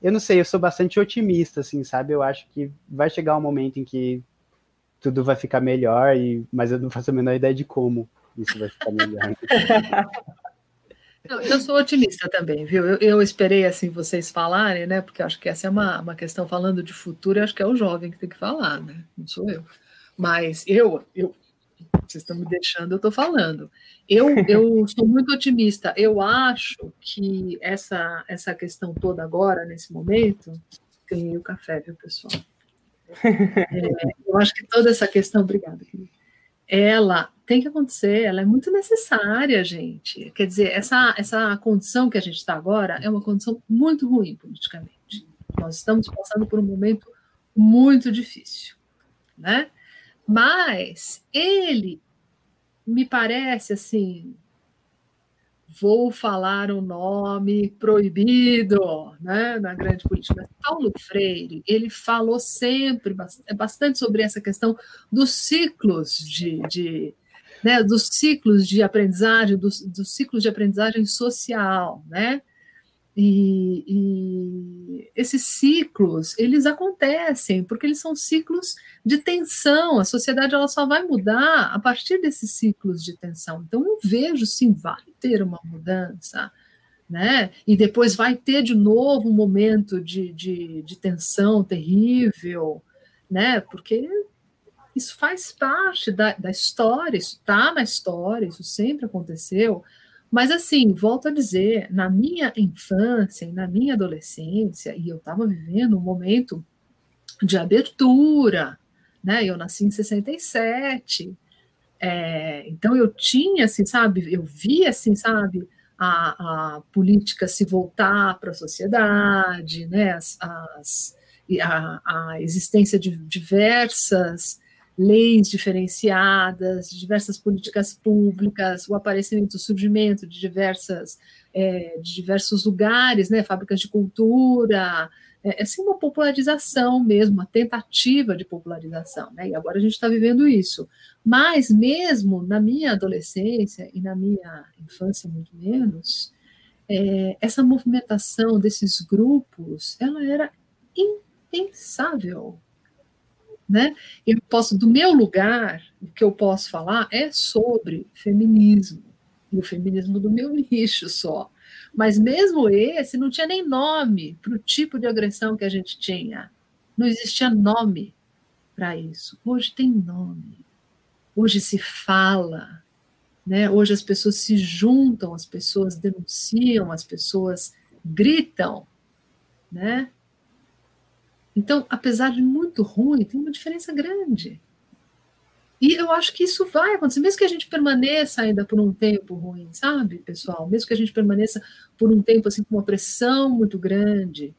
eu não sei, eu sou bastante otimista, assim, sabe? Eu acho que vai chegar um momento em que tudo vai ficar melhor, e, mas eu não faço a menor ideia de como isso vai ficar melhor. Eu sou otimista também, viu? Eu, eu, esperei assim vocês falarem, né? Porque acho que essa é uma, uma questão falando de futuro, acho que é o jovem que tem que falar, né? Não sou eu. Mas eu, eu vocês estão me deixando, eu estou falando. Eu, eu sou muito otimista. Eu acho que essa, essa questão toda agora, nesse momento, ganhei o café, viu, pessoal? É, eu acho que toda essa questão, obrigada, querido ela tem que acontecer, ela é muito necessária, gente. Quer dizer, essa, essa condição que a gente está agora é uma condição muito ruim politicamente. Nós estamos passando por um momento muito difícil, né? Mas ele me parece assim, vou falar um nome proibido, né, na grande política. Paulo Freire, ele falou sempre bastante sobre essa questão dos ciclos de, de né, dos ciclos de aprendizagem, dos, dos ciclos de aprendizagem social, né? E, e, esses ciclos, eles acontecem, porque eles são ciclos de tensão. A sociedade ela só vai mudar a partir desses ciclos de tensão. Então, eu vejo, sim, vai ter uma mudança, né? E depois vai ter de novo um momento de, de, de tensão terrível, né? Porque isso faz parte da, da história, isso está na história, isso sempre aconteceu. Mas, assim, volto a dizer, na minha infância e na minha adolescência, e eu estava vivendo um momento de abertura, né? Eu nasci em 67, é, então eu tinha, assim, sabe, eu via, assim, sabe, a, a política se voltar para a sociedade, né? As, as, a, a existência de diversas leis diferenciadas, diversas políticas públicas, o aparecimento, o surgimento de diversas é, de diversos lugares, né, fábricas de cultura, é, é assim uma popularização mesmo, uma tentativa de popularização, né, e agora a gente está vivendo isso. Mas mesmo na minha adolescência e na minha infância muito menos, é, essa movimentação desses grupos, ela era impensável, né? Eu posso, do meu lugar, o que eu posso falar é sobre feminismo, e o feminismo do meu nicho só. Mas mesmo esse não tinha nem nome para o tipo de agressão que a gente tinha. Não existia nome para isso. Hoje tem nome. Hoje se fala. Né? Hoje as pessoas se juntam, as pessoas denunciam, as pessoas gritam. Né? Então, apesar de muito ruim, tem uma diferença grande. E eu acho que isso vai acontecer, mesmo que a gente permaneça ainda por um tempo ruim, sabe, pessoal? Mesmo que a gente permaneça por um tempo assim com uma pressão muito grande,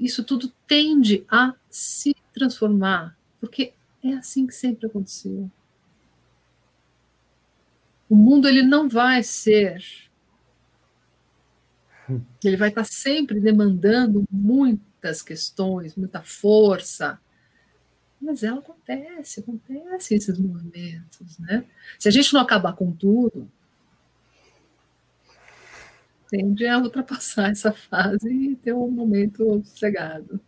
isso tudo tende a se transformar, porque é assim que sempre aconteceu. O mundo ele não vai ser ele vai estar sempre demandando muito muitas questões, muita força. Mas ela acontece, acontece esses movimentos, né? Se a gente não acabar com tudo, tende a ultrapassar essa fase e ter um momento sossegado.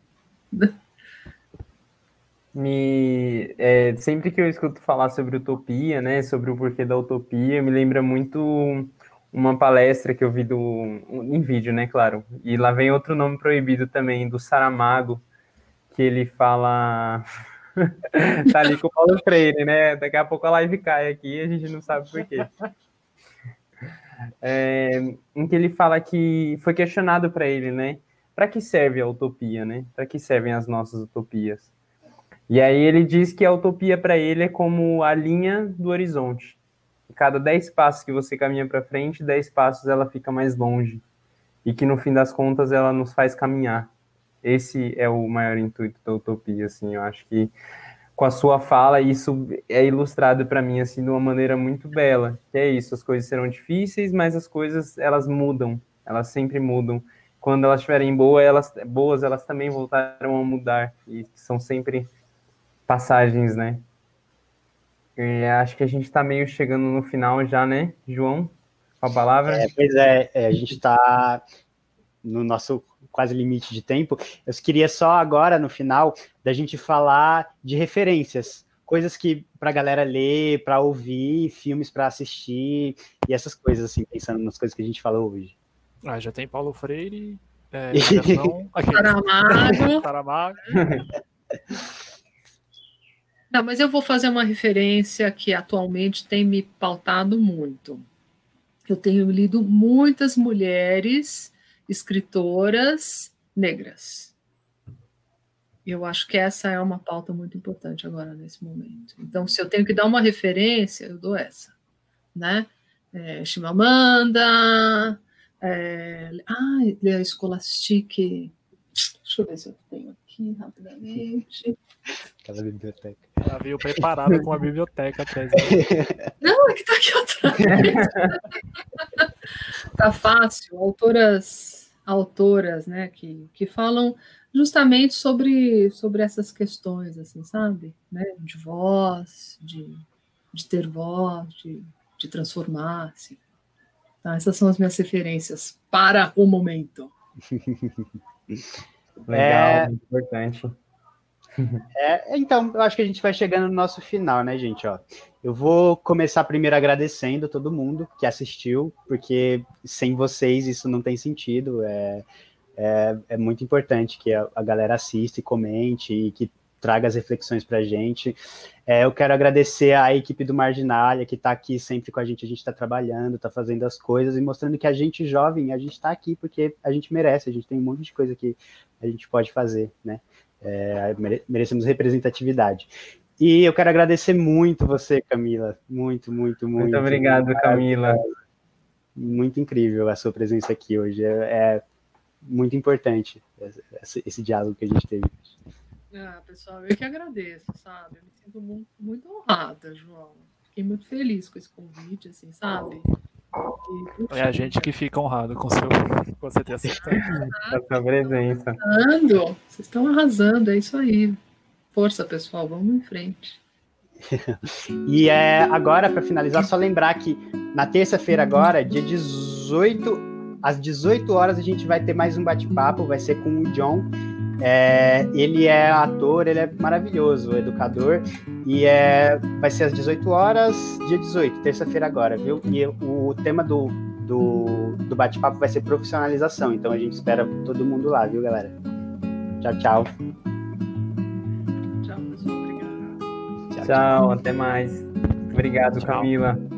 Me, é, sempre que eu escuto falar sobre utopia, né, sobre o porquê da utopia, me lembra muito uma palestra que eu vi do em vídeo, né, claro. E lá vem outro nome proibido também do Saramago, que ele fala tá ali com o Paulo Freire, né? Daqui a pouco a live cai aqui, a gente não sabe por quê. É, em que ele fala que foi questionado para ele, né? Para que serve a utopia, né? Para que servem as nossas utopias? E aí ele diz que a utopia para ele é como a linha do horizonte cada 10 passos que você caminha para frente, 10 passos ela fica mais longe. E que no fim das contas ela nos faz caminhar. Esse é o maior intuito da utopia, assim, eu acho que com a sua fala isso é ilustrado para mim assim de uma maneira muito bela. Que é isso, as coisas serão difíceis, mas as coisas elas mudam, elas sempre mudam. Quando elas estiverem boas, elas boas, elas também voltaram a mudar e são sempre passagens, né? É, acho que a gente está meio chegando no final já, né, João? Com a palavra. É, pois é, é a gente está no nosso quase limite de tempo. Eu queria só agora, no final, da gente falar de referências, coisas que para a galera ler, para ouvir, filmes para assistir e essas coisas, assim, pensando nas coisas que a gente falou hoje. Ah, já tem Paulo Freire, é, Saramago. Saramago. Não, mas eu vou fazer uma referência que atualmente tem me pautado muito. Eu tenho lido muitas mulheres escritoras negras. Eu acho que essa é uma pauta muito importante agora nesse momento. Então, se eu tenho que dar uma referência, eu dou essa, né? É, Chimamanda, é, ah, Scholastic, Deixa eu ver se eu tenho aqui rapidamente. Aquela biblioteca. Ela veio preparada com a biblioteca atrás. Não, é que tá aqui atrás. tá fácil. Autoras, autoras, né, que, que falam justamente sobre, sobre essas questões, assim, sabe? Né? De voz, de, de ter voz, de, de transformar-se. Tá, essas são as minhas referências para o momento. Legal, é... importante. É, então, eu acho que a gente vai chegando no nosso final, né, gente? Ó, eu vou começar primeiro agradecendo todo mundo que assistiu, porque sem vocês isso não tem sentido. É, é, é muito importante que a, a galera assista e comente e que traga as reflexões para a gente. É, eu quero agradecer à equipe do Marginalha, que está aqui sempre com a gente, a gente está trabalhando, está fazendo as coisas e mostrando que a gente jovem, a gente está aqui porque a gente merece, a gente tem um monte de coisa que a gente pode fazer, né? É, merecemos representatividade. E eu quero agradecer muito você, Camila, muito, muito, muito. Muito obrigado, Camila. Muito incrível a sua presença aqui hoje, é, é muito importante esse, esse diálogo que a gente teve. Ah, pessoal, eu que agradeço, sabe? Eu me sinto muito, muito honrada, João. Fiquei muito feliz com esse convite, assim, sabe? E, é a gente que fica honrado com, seu, com você ter aceitado. a sua presença. Arrasando. Vocês estão arrasando, é isso aí. Força, pessoal, vamos em frente. e é, agora, para finalizar, só lembrar que na terça-feira agora, dia 18, às 18 horas, a gente vai ter mais um bate-papo, vai ser com o John é, ele é ator, ele é maravilhoso, educador, e é, vai ser às 18 horas, dia 18, terça-feira agora, viu? E o tema do, do, do bate-papo vai ser profissionalização, então a gente espera todo mundo lá, viu, galera? Tchau, tchau. Tchau, pessoal, obrigado. Tchau, tchau até mais. Obrigado, tchau. Camila.